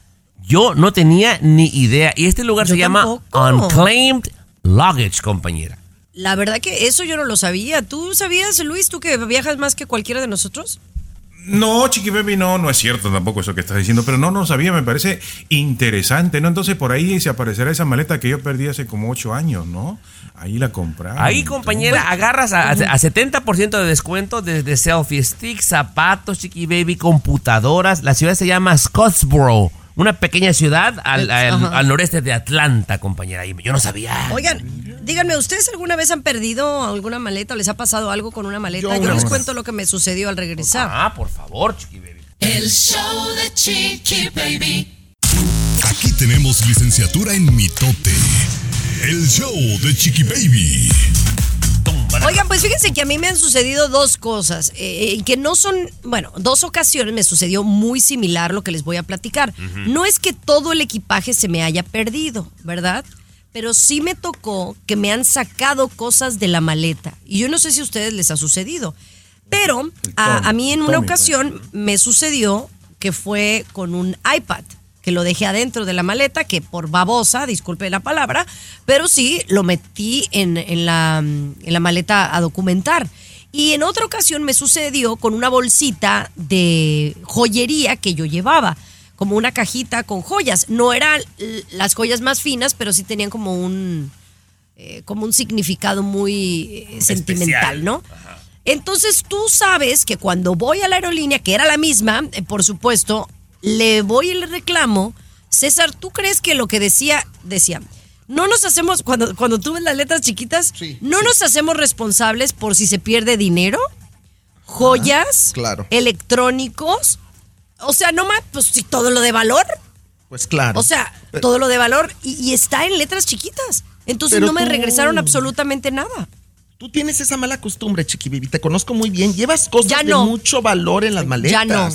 Yo no tenía ni idea. Y este lugar yo se tampoco. llama Unclaimed Luggage, compañera. La verdad que eso yo no lo sabía. ¿Tú sabías, Luis, tú que viajas más que cualquiera de nosotros? No, Chiqui Baby, no, no es cierto tampoco eso que estás diciendo, pero no, no sabía, me parece interesante, ¿no? Entonces por ahí se aparecerá esa maleta que yo perdí hace como ocho años, ¿no? Ahí la compraron. Ahí, compañera, bueno, agarras a, a 70% de descuento desde selfie sticks, zapatos, Chiqui Baby, computadoras. La ciudad se llama Scottsboro una pequeña ciudad al, al, al, noreste de Atlanta, compañera. Yo no sabía. Oigan, díganme, ¿ustedes alguna vez han perdido alguna maleta o les ha pasado algo con una maleta? Yo, les cuento lo que me sucedió al regresar. Ah, por favor, Chiqui Baby. El show de Chiqui Baby. Aquí tenemos licenciatura en mitote. El show de Chiqui Baby. Oigan, pues fíjense que a mí me han sucedido dos cosas, eh, que no son, bueno, dos ocasiones me sucedió muy similar lo que les voy a platicar. Uh -huh. No es que todo el equipaje se me haya perdido, ¿verdad? Pero sí me tocó que me han sacado cosas de la maleta. Y yo no sé si a ustedes les ha sucedido. Pero a, a mí en una ocasión me sucedió que fue con un iPad que lo dejé adentro de la maleta, que por babosa, disculpe la palabra, pero sí lo metí en, en, la, en la maleta a documentar. Y en otra ocasión me sucedió con una bolsita de joyería que yo llevaba, como una cajita con joyas. No eran las joyas más finas, pero sí tenían como un, eh, como un significado muy eh, sentimental, ¿no? Ajá. Entonces tú sabes que cuando voy a la aerolínea, que era la misma, eh, por supuesto, le voy y le reclamo, César, ¿tú crees que lo que decía, decía, no nos hacemos, cuando, cuando tú ves las letras chiquitas, sí, no sí. nos hacemos responsables por si se pierde dinero, joyas, ah, claro. electrónicos, o sea, no más, pues si todo lo de valor. Pues claro. O sea, Pero, todo lo de valor y, y, está en letras chiquitas. Entonces no me tú... regresaron absolutamente nada. Tú tienes esa mala costumbre, Chiqui Te conozco muy bien. Llevas cosas no. de mucho valor en las maletas. Ya no.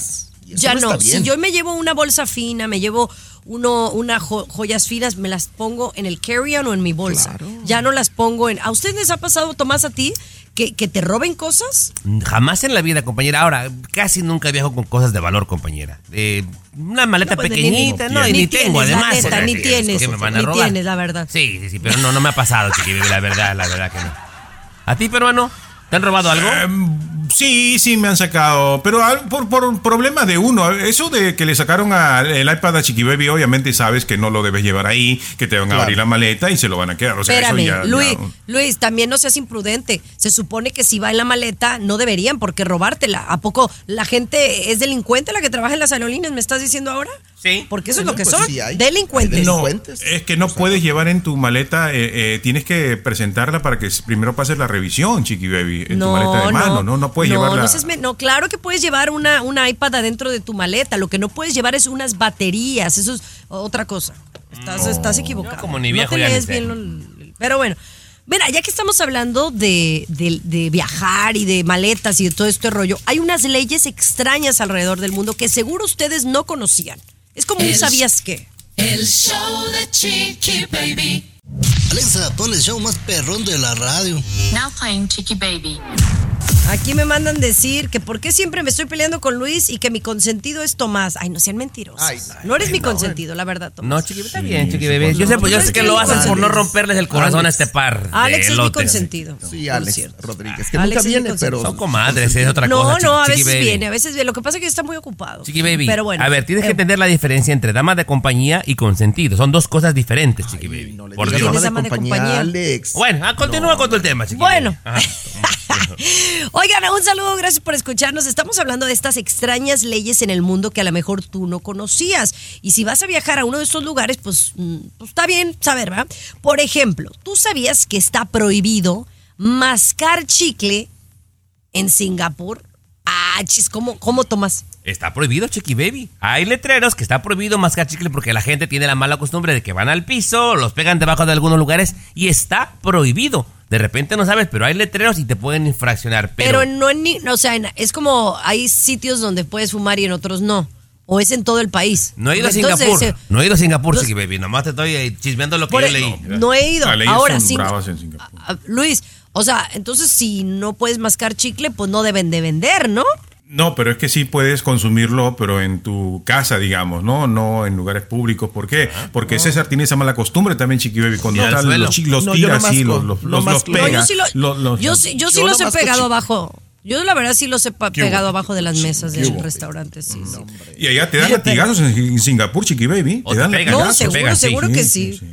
Ya no, no si yo me llevo una bolsa fina, me llevo uno, una jo- joyas finas, me las pongo en el carry-on o en mi bolsa. Ya no las pongo en... ¿A ustedes les ha pasado, Tomás, a ti, que, que te roben cosas? Jamás en la vida, compañera. Ahora, casi nunca viajo con cosas de valor, compañera. Eh, una maleta No, pues, pequeñita, ni- no, y ni ni tengo, tienes, además. neta, ni tienes, que me van a ni tienes, la verdad. Sí, sí, sí, pero no, no me ha pasado, chiqui, la verdad, la verdad que no. ¿A ti, peruano? ¿Te han robado algo? Sí, sí, me han sacado, pero al- por, por problema de uno. Eso de que le sacaron a- el iPad a Chiqui Baby, obviamente sabes que no lo debes llevar ahí, que te van a Claro. abrir la maleta y se lo van a quedar. O sea, Espérame, eso ya- Luis, ya- Luis, también no seas imprudente. Se supone que si va en la maleta, no deberían porque robártela. ¿A poco la gente es delincuente la que trabaja en las aerolíneas? ¿Me estás diciendo ahora? Sí. Porque eso es lo que pues son. sí hay. delincuentes. Hay No, es que no puedes llevar en tu maleta, eh, eh, tienes que presentarla para que primero pases la revisión, Chiqui Baby, en tu maleta de mano, ¿no? No puedes no, llevarla. no seas no, claro que puedes llevar una, una iPad adentro de tu maleta. Lo que no puedes llevar es unas baterías. Eso es otra cosa. Estás, estás equivocado. Como ni no viejo te lees sé. bien lo- Pero bueno. Mira, ya que estamos hablando de, de- de viajar y de maletas y de todo este rollo, hay unas leyes extrañas alrededor del mundo que seguro ustedes no conocían. Es como un El- sabías qué. El show de Chiqui Baby. Alexa, pon el show más perrón de la radio. Now playing Chiqui Baby. Aquí me mandan decir que por qué siempre me estoy peleando con Luis y que mi consentido es Tomás. Ay, no sean mentirosos. Ay, no eres mi consentido, la verdad, Tomás. No, chiqui, está bien, chiqui bebé. Yo sé, pues, yo sé que lo hacen por no romperles el corazón a este par. Alex es mi consentido. Sí, Alex. Rodríguez, que Alex nunca es mi viene, consentido. pero... Son comadres, es otra No, cosa. no, a chiqui veces baby. viene, a veces viene. Lo que pasa es que está muy ocupado. Chiqui baby. Pero bueno. a ver, tienes que eh, entender la diferencia entre dama de compañía y consentido. Son dos cosas diferentes, chiqui baby. No le por Dios. ¿Quién es dama de dama de compañía? Alex. Bueno, ah, continúa con tu el tema, chiqui Bueno. Ajá. Oigan, un saludo, gracias por escucharnos. Estamos hablando de estas extrañas leyes en el mundo que a lo mejor tú no conocías. Y si vas a viajar a uno de estos lugares, pues, mm, pues está bien saber, ¿verdad? Por ejemplo, ¿tú sabías que está prohibido mascar chicle en Singapur? Ah, chis, ¿cómo, cómo tomas? Está prohibido, Chiqui Baby. Hay letreros que está prohibido mascar chicle porque la gente tiene la mala costumbre de que van al piso, los pegan debajo de algunos lugares y está prohibido. De repente no sabes, pero hay letreros y te pueden infraccionar. Pero, Pero, no en ni- no, o sea, en- es como hay sitios donde puedes fumar y en otros no. O es en todo el país. no he ido a Singapur. eh, no he ido a Singapur, los- Chiqui Baby. Nomás te estoy eh, chismeando lo que yo e- leí. No he ido. Ahora sí. Luis, o sea, entonces si no puedes mascar chicle, pues no deben de vender, ¿no? No, pero es que sí puedes consumirlo, pero en tu casa, digamos, ¿no? No en lugares públicos. ¿Por qué? Porque César tiene esa mala costumbre también, Chiqui Baby. Cuando suelo. los, los No, yo tira no así, los, los, pega. yo sí, lo- yo sí, yo sí Yo los he pegado abajo. Yo la verdad sí los he pegado abajo de las mesas de restaurantes. Sí, sí. Y allá te dan latigazos en, en Singapur, Chiqui Baby. O Te te dan. No, latigazos. seguro, seguro Sí, que sí, sí. sí.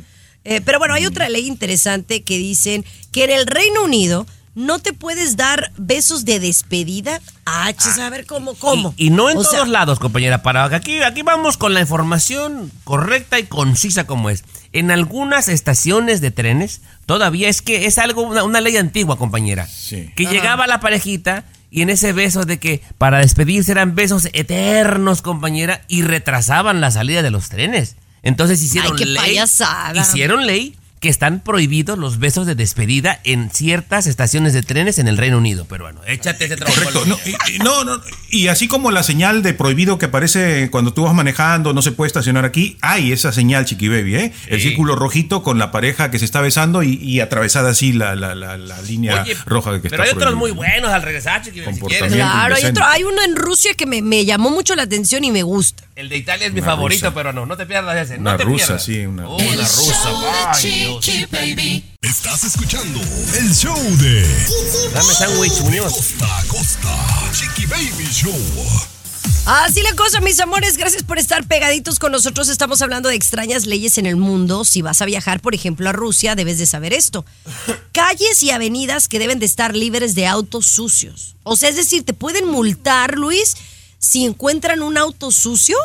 Eh, pero bueno, hay otra ley interesante que dicen que en el Reino Unido no te puedes dar besos de despedida. Ah, chis, a ver cómo, cómo. Y, y no en O todos sea, lados, compañera. Para aquí, aquí vamos con la información correcta y concisa como es. En algunas estaciones de trenes todavía es que es algo una, una ley antigua, compañera. Sí. Que llegaba la parejita y en ese beso de que para despedirse eran besos eternos, compañera, y retrasaban la salida de los trenes. Entonces hicieron Ay, qué ley. payasada. Hicieron ley que están prohibidos los besos de despedida en ciertas estaciones de trenes en el Reino Unido. Pero bueno, échate ese trabajo. Correcto. No y, y- no, no, y así como la señal de prohibido que aparece cuando tú vas manejando, no se puede estacionar aquí, hay esa señal, Chiqui Baby, ¿eh? El círculo rojito con la pareja que se está besando y, y atravesada así la, la, la, la línea Oye, roja que pero está hay otros muy buenos al regresar, chiqui, si quieres. Claro, hay, otro, hay uno en Rusia que me, me llamó mucho la atención y me gusta. El de Italia es mi Una favorito, rusa. pero no, no te pierdas ese. Una no te rusa, pierdas. sí, una- Oh, El una rusa. Chiqui Baby. Estás escuchando el show de Dame sándwich, Muñoz. Costa Costa. Chiqui Baby Show. Así la cosa, mis amores, gracias por estar pegaditos con nosotros. Estamos hablando de extrañas leyes en el mundo. Si vas a viajar, por ejemplo, a Rusia, debes de saber esto. Calles y avenidas que deben de estar libres de autos sucios. O sea, es decir, te pueden multar, Luis, si encuentran un auto sucio.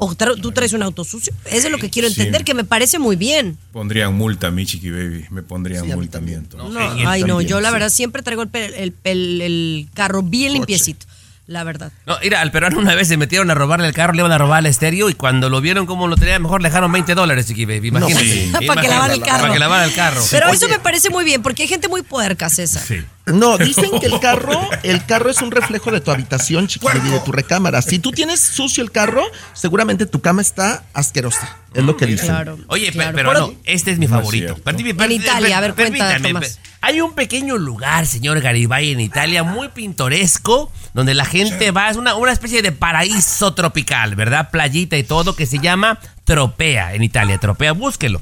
¿O tra- tú traes un auto sucio? Eso es lo que quiero Sí. entender, que me parece muy bien. Pondrían multa a mí, Chiqui Baby. Me pondrían Sí, multa también. No, él ay, no, yo la sí. verdad siempre traigo el- el- el carro bien limpiecito. La verdad. No, mira, al peruano una vez se metieron a robarle el carro, le iban a robar el estéreo y cuando lo vieron como lo tenía, mejor le dejaron 20 dólares, chiqui baby. Imagínate. sí. Para que lavara el carro. Para que lavara el carro. Pero eso me parece muy bien, porque hay gente muy puerca, César. Sí. No, dicen que el carro, el carro es un reflejo de tu habitación, chiqui, baby, de tu recámara. Si tú tienes sucio el carro, seguramente tu cama está asquerosa. Es lo que dicen. Claro. Oye, claro. pero Por- no, este es mi No es favorito. En per- Italia, a ver, Tomás. pe- Hay un pequeño lugar, señor Garibay, en Italia, muy pintoresco, donde la gente va, es una, una especie de paraíso tropical, ¿verdad? Playita y todo, que se llama Tropea en Italia. Tropea, búsquelo.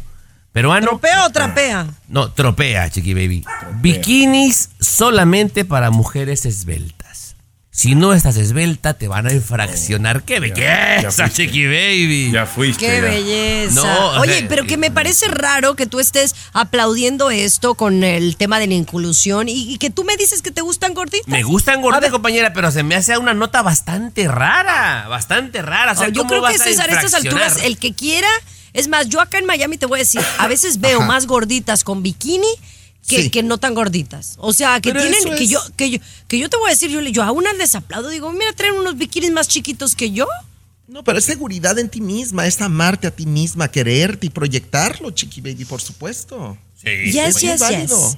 Peruano. ¿Tropea o trapea? No, tropea, chiqui baby. Bikinis solamente para mujeres esbeltas. Si no estás esbelta, te van a infraccionar. ¡Qué belleza, chiqui baby! Ya fuiste. Qué ya. belleza. No, Oye, pero que me parece raro que tú estés aplaudiendo esto con el tema de la inclusión y, y que tú me dices que te gustan gorditas. Me gustan ver, compañera, pero se me hace una nota bastante rara. Bastante rara. O sea, oh, yo ¿cómo creo que César, a estas alturas, el que quiera, es más, yo acá en Miami te voy a decir, a veces veo más gorditas con bikini que, Sí. que no tan gorditas. O sea, que Pero tienen, que es- yo, que yo, que yo te voy a decir, yo, yo a una les aplaudo, digo, mira, traen unos bikinis más chiquitos que yo. No, pero es seguridad en ti misma, es amarte a ti misma, quererte y proyectarlo, chiqui baby, por supuesto. Sí, Yes, yes, yes.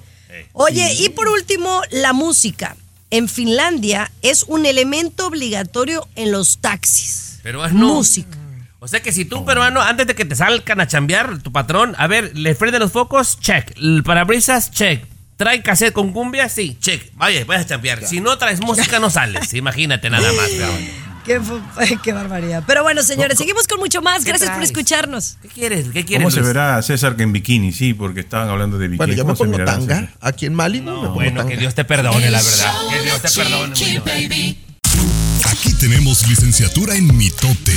Oye, y por último, la música. En Finlandia es un elemento obligatorio en los taxis. Peruano. Música. O sea que si tú, peruano, antes de que te salgan a chambear, tu patrón, a ver, le frene los focos, check. El parabrisas, check. ¿Trae cassette con cumbia? Sí, check. Vaya, vayas a chambear. Si no traes música, no sales. Imagínate nada más, peruano. Qué, barbaridad. Pero bueno, señores, seguimos con mucho más. ¿Qué Gracias por escucharnos. ¿Qué quieres? ¿Qué quieres, ¿Cómo se verá César que en bikini? Sí, porque estaban hablando de bikini. Bueno, yo me ¿Cómo se pongo tanga aquí en Malibu. me No, bueno, tanga. que Dios te perdone, la verdad. Que Dios te perdone. Baby. Aquí tenemos licenciatura en mitote.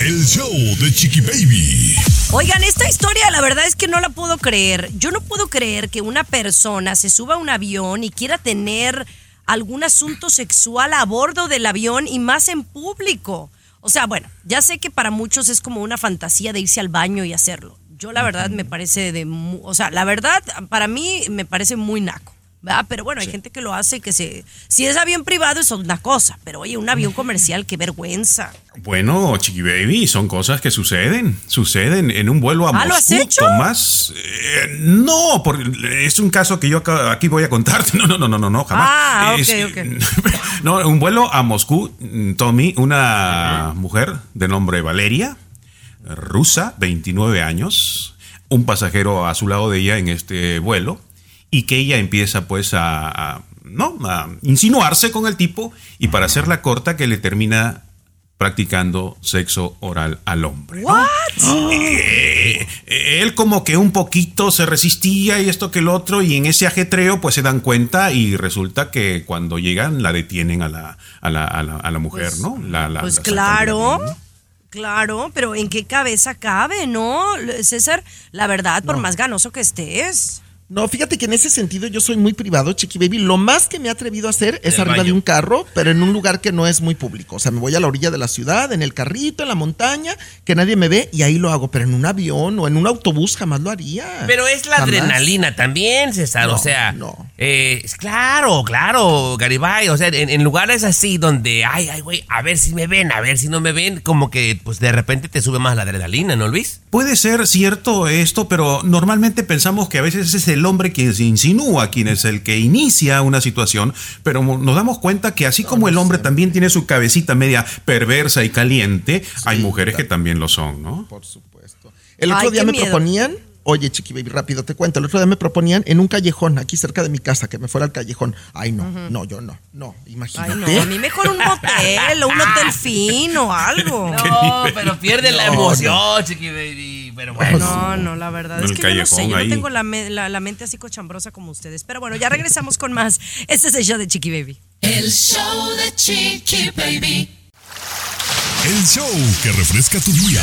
El show de Chiqui Baby. Oigan, esta historia la verdad es que no la puedo creer. Yo no puedo creer que una persona se suba a un avión y quiera tener algún asunto sexual a bordo del avión y más en público. O sea, bueno, ya sé que para muchos es como una fantasía de irse al baño y hacerlo. Yo la verdad me parece de... O sea, la verdad para mí me parece muy naco. ¿Verdad? Pero bueno, hay gente que lo hace que se... Si es avión privado es una cosa, pero oye, un avión comercial, qué vergüenza. Bueno, Chiqui Baby, son cosas que suceden. Suceden en un vuelo a Ah, ¿lo has Moscú, hecho? Tomás. Eh, no, porque es un caso que yo acá- aquí voy a contarte. No, no, no, no, no, no jamás. Ah, ok, Es- ok. no, un vuelo a Moscú, mm, Tommy, una mujer de nombre Valeria, rusa, 29 años, un pasajero a su lado de ella en este vuelo, y que ella empieza pues a, a- ¿no? a insinuarse con el tipo, y para hacerla corta, que le termina practicando sexo oral al hombre. ¿no? Eh, eh, él como que un poquito se resistía y esto que el otro y en ese ajetreo pues se dan cuenta y resulta que cuando llegan la detienen a la, a la, a la, a la mujer, Pues- ¿no? La- la- Pues claro, claro, pero ¿en qué cabeza cabe, no? César, la verdad, por más ganoso que estés. No, fíjate que en ese sentido yo soy muy privado, Chiqui Baby. Lo más que me he atrevido a hacer es el arriba baño. de un carro, pero en un lugar que no es muy público. O sea, me voy a la orilla de la ciudad, en el carrito, en la montaña, que nadie me ve y ahí lo hago. Pero en un avión o en un autobús jamás lo haría. Pero es la Jamás. adrenalina también, César. No, o sea, no. eh, es claro, claro, Garibay. O sea, en, en lugares así donde, ay, ay, güey, a ver si me ven, a ver si no me ven, como que pues de repente te sube más la adrenalina, ¿no, Luis? Puede ser cierto esto, pero normalmente pensamos que a veces es el hombre quien se insinúa, quien es el que inicia una situación, pero nos damos cuenta que así como el hombre también tiene su cabecita media perversa y caliente, hay mujeres que también lo son, ¿no? Por supuesto. El otro Ay, día me miedo. proponían, oye, Chiqui Baby, rápido te cuento. El otro día me proponían en un callejón, aquí cerca de mi casa, que me fuera al callejón. Ay, no, no, yo no, no, imagínate. Ay, no, a mí mejor un motel o un hotel fino o algo. No, pero pierde la No, emoción, chiqui baby. Pero bueno. No, no, la verdad En es que yo no sé, yo no tengo la, me- la- la mente así cochambrosa como ustedes. Pero bueno, ya regresamos con más. Este es el show de Chiqui Baby. El show de Chiqui Baby. El show que refresca tu día.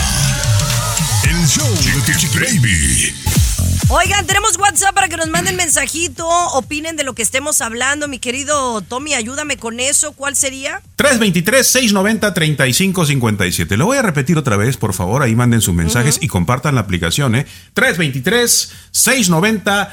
El show de tu Chiqui Baby. Oigan, tenemos WhatsApp para que nos manden mensajito, opinen de lo que estemos hablando. Mi querido Tommy, ayúdame con eso. ¿Cuál sería? 323-690-3557. Lo voy a repetir otra vez, por favor. Ahí manden sus mensajes y compartan la aplicación, ¿eh? 323-690-3557.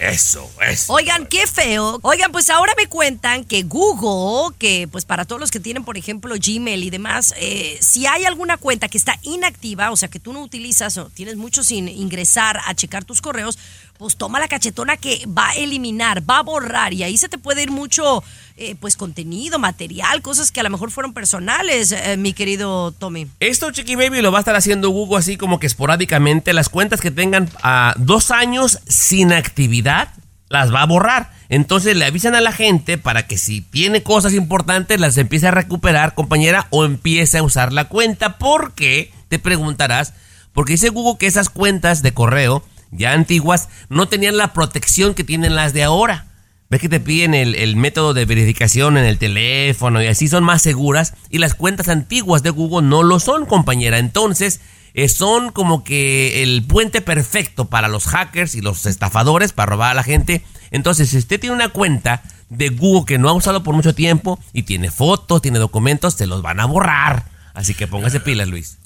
Eso, eso. Oigan, qué feo. Oigan, pues ahora me cuentan que Google, que pues para todos los que tienen, por ejemplo, Gmail y demás, eh, si hay alguna cuenta que está inactiva, o sea, que tú no utilizas o tienes mucho sin ingresar a checar tus correos, pues toma la cachetona que va a eliminar, va a borrar y ahí se te puede ir mucho eh, pues contenido, material, cosas que a lo mejor fueron personales, eh, mi querido Tommy. Esto, Chiqui Baby, lo va a estar haciendo Google así como que esporádicamente. Las cuentas que tengan a dos años sin actividad, las va a borrar. Entonces le avisan a la gente para que si tiene cosas importantes las empiece a recuperar, compañera, o empiece a usar la cuenta. Porque, te preguntarás, porque dice Google que esas cuentas de correo ya antiguas no tenían la protección que tienen las de ahora. Ves que te piden el, el, método de verificación en el teléfono y así son más seguras y las cuentas antiguas de Google no lo son, compañera. Entonces, eh, son como que el puente perfecto para los hackers y los estafadores para robar a la gente. Entonces, si usted tiene una cuenta de Google que no ha usado por mucho tiempo y tiene fotos, tiene documentos, se los van a borrar. Así que póngase pilas, Luis.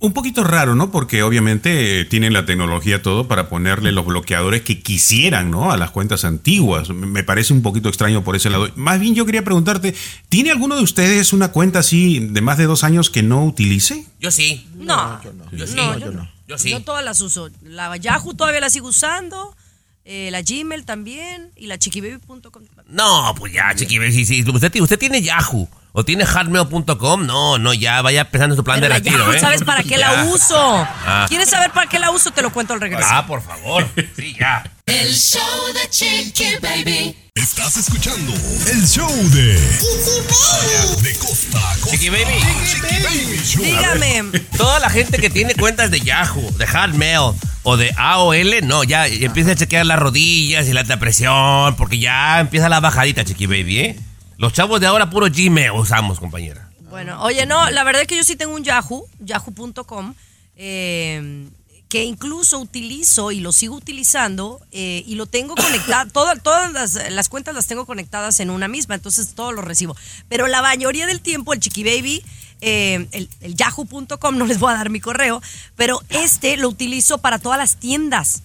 Un poquito raro, ¿no? Porque obviamente eh, tienen la tecnología todo para ponerle los bloqueadores que quisieran, ¿no? A las cuentas antiguas. Me parece un poquito extraño por ese lado. Más bien yo quería preguntarte, ¿tiene alguno de ustedes una cuenta así de más de dos años que no utilice? Yo sí. No, yo no. Yo sí. No, yo no. Yo sí. Yo todas las uso. La Yahoo todavía la sigo usando, eh, la Gmail también y la chiquibaby.com. No, pues ya, Chiqui Baby, sí, sí. Usted, usted tiene Yahoo o tiene hotmail.com. No, no, ya vaya empezando su plan Pero de retiro, ¿eh? ¿sabes para qué la uso? Ah. ¿Quieres saber para qué la uso? Te lo cuento al regreso. Ah, por favor. Sí, ya. El show de Chiqui Baby. Estás escuchando el show de De costa a costa. Chiqui Baby. Chiqui Baby. Dígame. Toda la gente que tiene cuentas de Yahoo, de Hotmail o de AOL, no, ya empieza a chequear las rodillas y la alta presión, porque ya empieza la bajadita, Chiqui Baby, ¿eh? Los chavos de ahora puro Gmail usamos, compañera. Bueno, oye, no, la verdad es que yo sí tengo un Yahoo, yahoo.com, eh, que incluso utilizo y lo sigo utilizando eh, y lo tengo conectado, todo- todas las, cuentas las tengo conectadas en una misma, entonces todo lo recibo. Pero la mayoría del tiempo el Chiqui Baby, eh, el, el yahoo.com, no les voy a dar mi correo, pero este lo utilizo para todas las tiendas.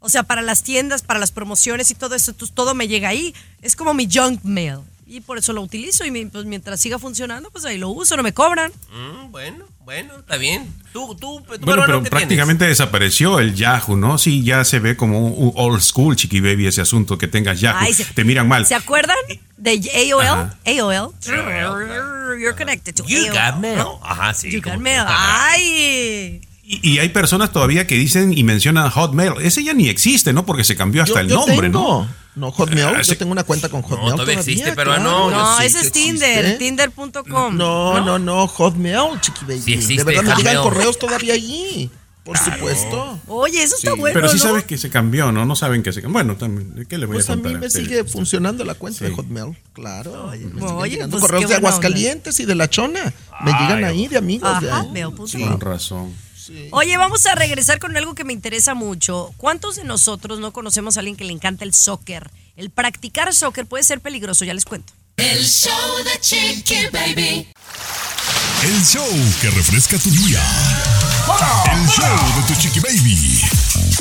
O sea, para las tiendas, para las promociones y todo eso, todo me llega ahí. Es como mi junk mail. Y por eso lo utilizo y pues, mientras siga funcionando, pues ahí lo uso, no me cobran. Mm, bueno, bueno, está bien. Tú, tú, tú Bueno, pero ¿qué prácticamente desapareció el Yahoo, ¿no? Sí, ya se ve como un old school, Chiqui Baby, ese asunto que tengas Yahoo. Ay, se- Te miran mal. ¿Se acuerdan de AOL? Ajá. AOL. You're connected to You AOL. got mail. Ajá, sí. You got mail. Ay. Y, y hay personas todavía que dicen y mencionan Hotmail. Ese ya ni existe, ¿no? Porque se cambió hasta Yo- el yo nombre, tengo. ¿no? No, Hotmail. Ah, yo tengo una cuenta con Hotmail. todavía existe, pero claro. no, No, Sí, ese es Tinder. Tinder.com. No, no, no, Hotmail, Chiqui Baby. Sí existe de verdad me llegan Hotmail. correos todavía allí. Por supuesto. Oye, eso está bueno. Pero sí ¿no? sabes que se cambió, ¿no? No saben que se cambió. Bueno, también, ¿qué le voy Pues a a contar? mí me sigue funcionando la cuenta de. Hotmail. Claro. me oye, llegando pues, correos qué de Aguascalientes y de La Chona. Me llegan ahí de amigos. de Ajá, ahí. punto Sí. com. Con razón. Oye, vamos a regresar con algo que me interesa mucho. ¿Cuántos de nosotros no conocemos a alguien que le encanta el soccer? El practicar soccer puede ser peligroso, ya les cuento. El show de Chiqui Baby. El show que refresca tu día. El show de tu Chiqui Baby.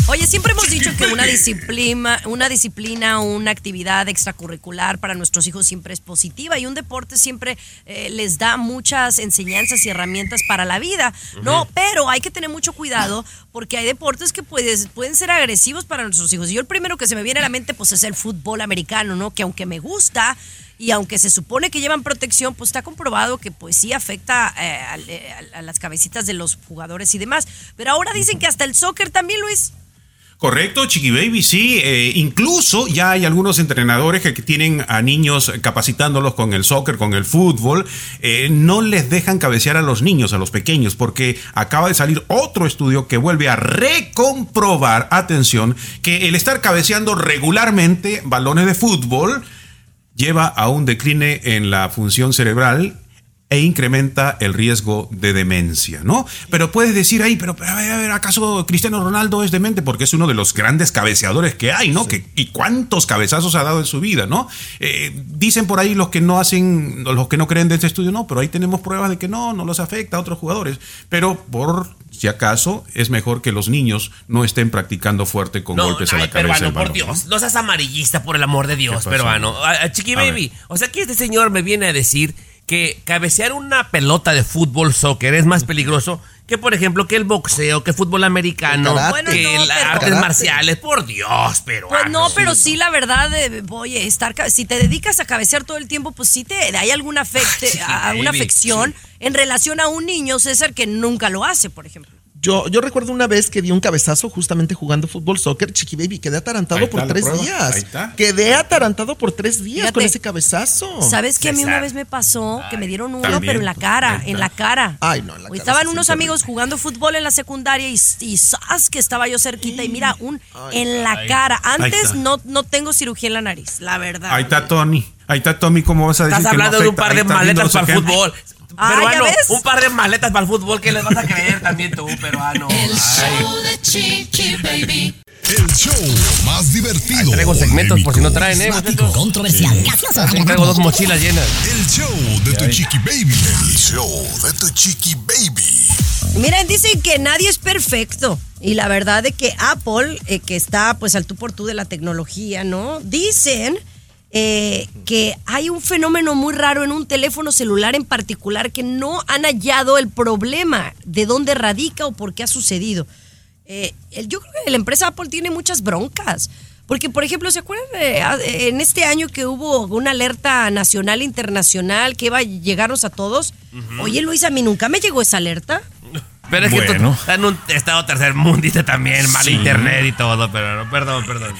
Oye, siempre hemos dicho que una disciplina, una disciplina, una actividad extracurricular para nuestros hijos siempre es positiva y un deporte siempre eh, les da muchas enseñanzas y herramientas para la vida, ¿no? Pero hay que tener mucho cuidado porque hay deportes que puedes, pueden ser agresivos para nuestros hijos. Y yo el primero que se me viene a la mente pues es el fútbol americano, ¿no? Que aunque me gusta y aunque se supone que llevan protección, pues está comprobado que pues sí afecta eh, eh, a, las cabecitas de los jugadores y demás. Pero ahora dicen que hasta el soccer también, Luis. Correcto, Chiqui Baby, sí. eh, incluso ya hay algunos entrenadores que, tienen a niños capacitándolos con el soccer, con el fútbol. no les dejan cabecear a los niños, a los pequeños, porque acaba de salir otro estudio que vuelve a recomprobar, atención, que el estar cabeceando regularmente balones de fútbol lleva a un decline en la función cerebral e incrementa el riesgo de demencia, ¿no? Pero puedes decir ahí, pero, pero, a ver, a ver, ¿acaso Cristiano Ronaldo es demente? Porque es uno de los grandes cabeceadores que hay, ¿no? Que, y cuántos cabezazos ha dado en su vida, ¿no? Eh, dicen por ahí los que no hacen, los que no creen de este estudio, no, pero ahí tenemos pruebas de que no, no los afecta a otros jugadores. Pero por si acaso, es mejor que los niños no estén practicando fuerte con No, golpes a ay, la cabeza. peruano, por Dios, ¿no? seas amarillista, por el amor de Dios, peruano. A- a Chiqui A Baby, o sea que este señor me viene a decir que cabecear una pelota de fútbol, soccer, es más peligroso que por ejemplo, que el boxeo, que fútbol americano, El karate. Bueno, que no, las pero- artes Karate. marciales, por Dios, pero... Pues no, pero sí, la verdad, eh, oye, estar, si te dedicas a cabecear todo el tiempo, pues sí te hay alguna afecte, a- alguna baby, afección en relación a un niño, César, que nunca lo hace, por ejemplo. Yo, yo recuerdo una vez que di un cabezazo justamente jugando fútbol soccer, Chiqui Baby, quedé atarantado Ahí por tres prueba, días. ahí está. Quedé atarantado por tres días Fíjate. con ese cabezazo. ¿Sabes qué? A mí una vez me pasó que me dieron uno, también, pero en la cara, en la cara. Ay, no, en la cara Estaban unos amigos jugando fútbol en la secundaria y, y ¡zas! que estaba yo cerquita y mira, un Ay, en la cara. Antes no, no tengo cirugía en la nariz, la verdad. Ahí está Tony. Ahí está Tommy, ¿cómo vas a decir Estás que no hablando de un par de maletas para el fútbol. Ah, ¿ya Peruano, ves? un par de maletas para el fútbol, ¿qué les vas a creer también tú, peruano? El Ay. show de Chiqui Baby. El show más divertido. Traigo segmentos por si no traen, ¿eh? muchachos? controversial. También Traigo dos mochilas llenas. El show de tu chiqui baby. El show de tu chiqui baby. Miren, dicen que nadie es perfecto. Y la verdad de que Apple, eh, que está pues al tú por tú de la tecnología, ¿no? Dicen eh, que hay un fenómeno muy raro en un teléfono celular en particular que no han hallado el problema de dónde radica o por qué ha sucedido. Eh, yo creo que la empresa Apple tiene muchas broncas. Porque, por ejemplo, ¿se acuerdan de, ah, en este año que hubo una alerta nacional, internacional, que iba a llegarnos a todos? Oye, Luis, a mí nunca me llegó esa alerta. Pero es que tú Bueno. en un estado tercer mundista también, mal Sí. internet y todo, pero no, perdón, perdón.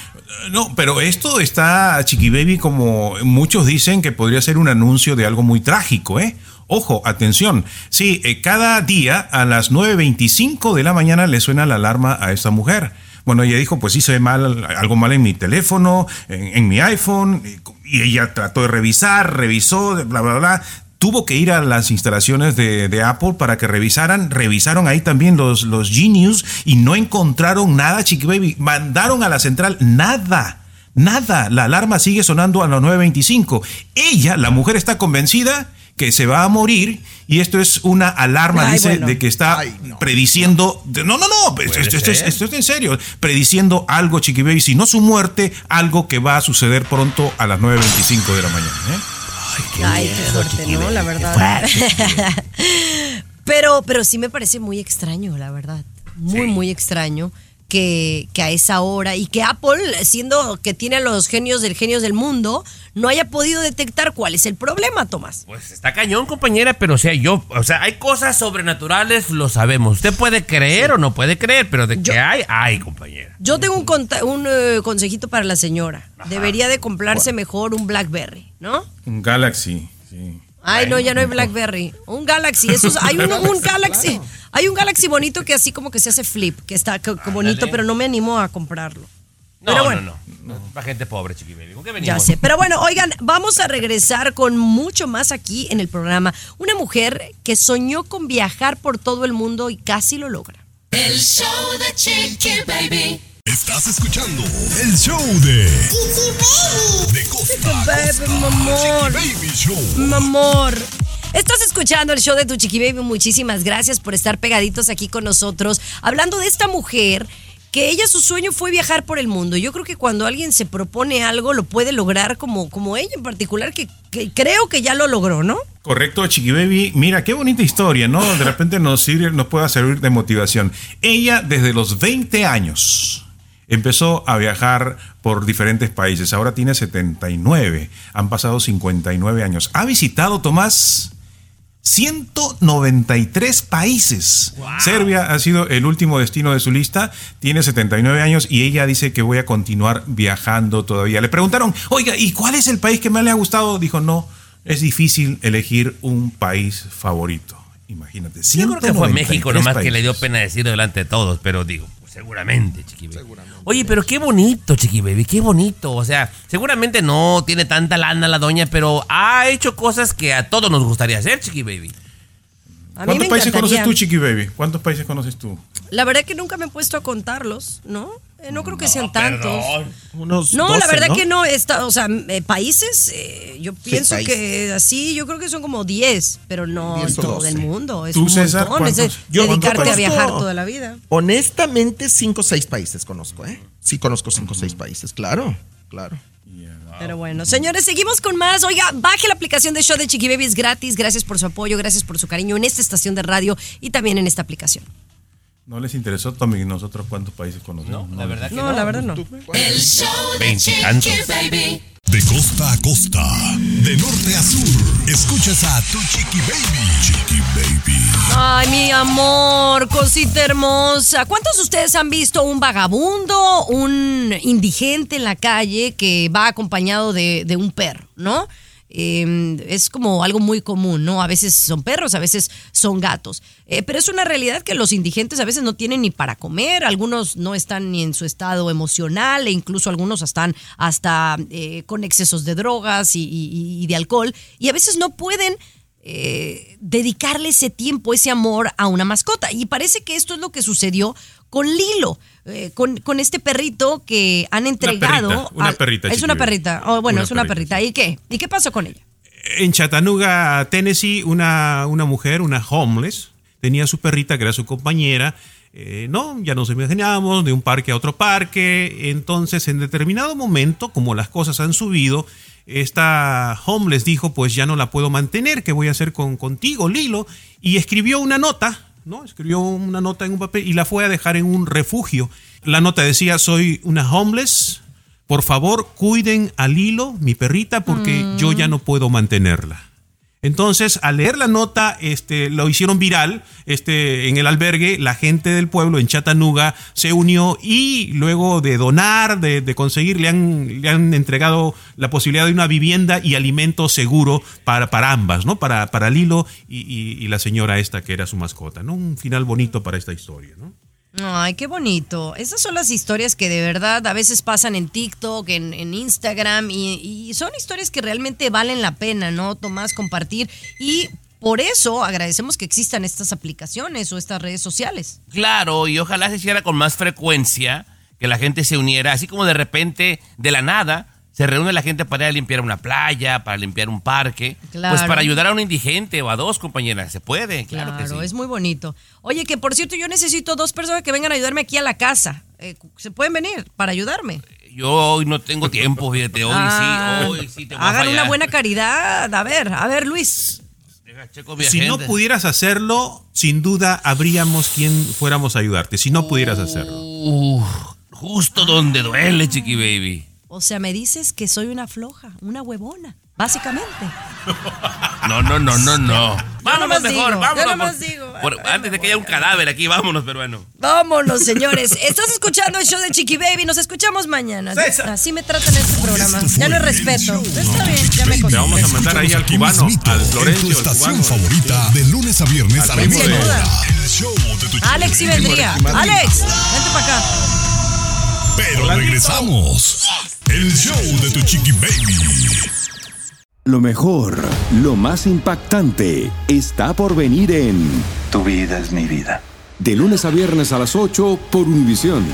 No, pero esto está, Chiqui Baby, como muchos dicen que podría ser un anuncio de algo muy trágico, ¿eh? Ojo, atención. Sí, eh, cada día a las 9.25 de la mañana le suena la alarma a esta mujer. Bueno, ella dijo, pues sí, se ve mal, algo mal en mi teléfono, en, en mi iPhone, y ella trató de revisar, revisó, bla, bla, bla. Tuvo que ir a las instalaciones de, de Apple para que revisaran. Revisaron ahí también los, los Genius y no encontraron nada, Chiqui Baby. Mandaron a la central nada. Nada. La alarma sigue sonando a las 9.25. Ella, la mujer, está convencida que se va a morir y esto es una alarma, Ay, dice, bueno. de que está Ay, no. prediciendo. No, no, no. Esto, esto- esto es, ser. esto es en serio. Prediciendo algo, Chiqui Baby. Si no su muerte, algo que va a suceder pronto a las 9.25 de la mañana. ¿eh? Ay, qué fuerte, ¿no? La verdad. pero, pero sí me parece muy extraño, la verdad. Muy, muy extraño que, que a esa hora y que Apple, siendo que tiene a los genios del genios del mundo, no haya podido detectar cuál es el problema, Tomás. Pues está cañón, compañera, pero o sea, yo, o sea, hay cosas sobrenaturales, lo sabemos. Usted puede creer o no puede creer, pero de Yo- que hay, hay, compañera. Yo tengo un, conta- un eh, consejito para la señora. Debería de comprarse mejor un BlackBerry, ¿no? Un Galaxy. Sí. Ay, no, ya no hay BlackBerry. Un Galaxy. Esos, hay un, un Galaxy. Hay un Galaxy bonito que así como que se hace flip, que está que- que bonito, pero no me animo a comprarlo. No, Pero bueno. no, no, no. Para gente pobre, chiqui baby. ¿Con qué Ya venimos? sé. Pero bueno, oigan, vamos a regresar con mucho más aquí en el programa. Una mujer que soñó con viajar por todo el mundo y casi lo logra. El show de Chiqui Baby. Estás escuchando el show de De costa a Baby, costa. mi amor. Chiqui Baby Show. Mi amor. Estás escuchando el show de tu Chiqui Baby. Muchísimas gracias por estar pegaditos aquí con nosotros. Hablando de esta mujer que ella su sueño fue viajar por el mundo. Yo creo que cuando alguien se propone algo lo puede lograr como, como ella en particular, que, creo que ya lo logró, ¿no? Correcto, Chiqui Baby. Mira, qué bonita historia, ¿no? De repente nos sirve, nos pueda servir de motivación. Ella, desde los 20 años, empezó a viajar por diferentes países. Ahora tiene 79. Han pasado 59 años. Ha visitado, Tomás, 193 países. Serbia ha sido el último destino de su lista. Tiene 79 años y ella dice que voy a continuar viajando todavía. Le preguntaron, oiga, ¿y cuál es el país que más le ha gustado? Dijo, no, es difícil elegir un país favorito. Imagínate. Yo creo que fue 193 México nomás que le dio países. pena decirlo delante de todos, pero digo, seguramente, Chiqui Baby. Oye, pero qué bonito, Chiqui Baby, qué bonito. O sea, seguramente no tiene tanta lana la doña, pero ha hecho cosas que a todos nos gustaría hacer, Chiqui Baby. A ¿Cuántos países conoces tú, Chiqui Baby? ¿Cuántos países conoces tú? La verdad que nunca me he puesto a contarlos, ¿no? Eh, no creo que sean tantos. Unos No, la 12, verdad ¿no? que no, está, o sea, eh, países, eh, yo pienso países. que así, yo creo que son como 10, pero no 10 o todo 12. el mundo. Es ¿Tú, un César, montón, es? Yo- dedicarte ¿cuántos a viajar conozco? toda la vida. Honestamente, cinco o seis países conozco, ¿eh? Sí conozco cinco o seis países, claro, claro. Pero bueno, señores, seguimos con más. Oiga, baje la aplicación de Show de Chiqui gratis. Gracias por su apoyo, gracias por su cariño en esta estación de radio y también en esta aplicación. ¿No les interesó, Tommy, nosotros cuántos países conocemos? No, la verdad que No, la verdad no. El show de. Chiqui Baby. De costa a costa, de norte a sur, escuchas a tu Chiqui Baby. Chiqui Baby. Ay, mi amor, cosita hermosa. ¿Cuántos de ustedes han visto un vagabundo, un indigente en la calle que va acompañado de, de un perro, no? Eh, es como algo muy común, ¿no? A veces son perros, a veces son gatos. Eh, pero es una realidad que los indigentes a veces no tienen ni para comer, algunos no están ni en su estado emocional e incluso algunos están hasta eh, con excesos de drogas y de alcohol y a veces no pueden eh, dedicarle ese tiempo, ese amor a una mascota. Y parece que esto es lo que sucedió con Lilo, eh, con, con este perrito que han entregado. perrita, una perrita, Es una perrita. Oh, bueno, Una es una perrita, perrita. ¿Y qué? ¿Y qué pasó con ella? En Chattanooga, Tennessee, una, una mujer, una homeless, tenía su perrita que era su compañera. eh, no, ya nos imaginábamos de un parque a otro parque. Entonces, en determinado momento, como las cosas han subido, esta homeless dijo, pues ya no la puedo mantener, ¿qué voy a hacer con, contigo, Lilo? Y escribió una nota, ¿no? Escribió una nota en un papel y la fue a dejar en un refugio. La nota decía, soy una homeless, por favor, cuiden a Lilo, mi perrita, porque yo ya no puedo mantenerla. Entonces, al leer la nota, este, lo hicieron viral este, en el albergue. La gente del pueblo en Chattanooga se unió y luego de donar, de, conseguir, le han, le han entregado la posibilidad de una vivienda y alimento seguro para, para ambas, ¿no? Para, para Lilo y, y- y la señora esta que era su mascota, ¿no? Un final bonito para esta historia, ¿no? Ay, qué bonito. Esas son las historias que de verdad a veces pasan en TikTok, en, Instagram, y, y son historias que realmente valen la pena, ¿no, Tomás? Compartir. Y por eso agradecemos que existan estas aplicaciones o estas redes sociales. Claro, y ojalá se hiciera con más frecuencia, que la gente se uniera, así como de repente, de la nada, se reúne la gente para ir a limpiar una playa, para limpiar un parque, Claro. pues para ayudar a un indigente o a dos compañeras, se puede, claro, que sí. es muy bonito. Oye, que por cierto, yo necesito dos personas que vengan a ayudarme aquí a la casa. Eh, ¿Se pueden venir para ayudarme? Yo hoy no tengo tiempo, fíjate, hoy Ah, sí, hoy sí te voy a Hagan una buena caridad. A ver, a ver, Luis. Deja, checo mi Si no pudieras hacerlo, sin duda habríamos quien fuéramos a ayudarte. Si no pudieras hacerlo. Uf, justo donde duele, chiqui baby. O sea, me dices que soy una floja, una huevona, básicamente. No, no, no, no, no. Vámonos mejor, digo, vámonos. yo nomás por- digo. por- antes de que haya un cadáver aquí, vámonos, peruano. Vámonos, señores. Estás escuchando el show de Chiqui Baby. Nos escuchamos mañana. César. Así me tratan en este programa. Ya no es respeto. Está bien, ya me conté. vamos a mandar ahí al cubano, al en Florencio. tu estación cubano. favorita, de lunes a viernes a la misma de- hora. El show de tu Chiqui Alex sí Baby. vendría. Alex, vente para acá. Pero regresamos. El show de tu Chiqui Baby. Lo mejor, lo más impactante, está por venir en Tu vida es mi vida. De lunes a viernes a las 8 por Univisión.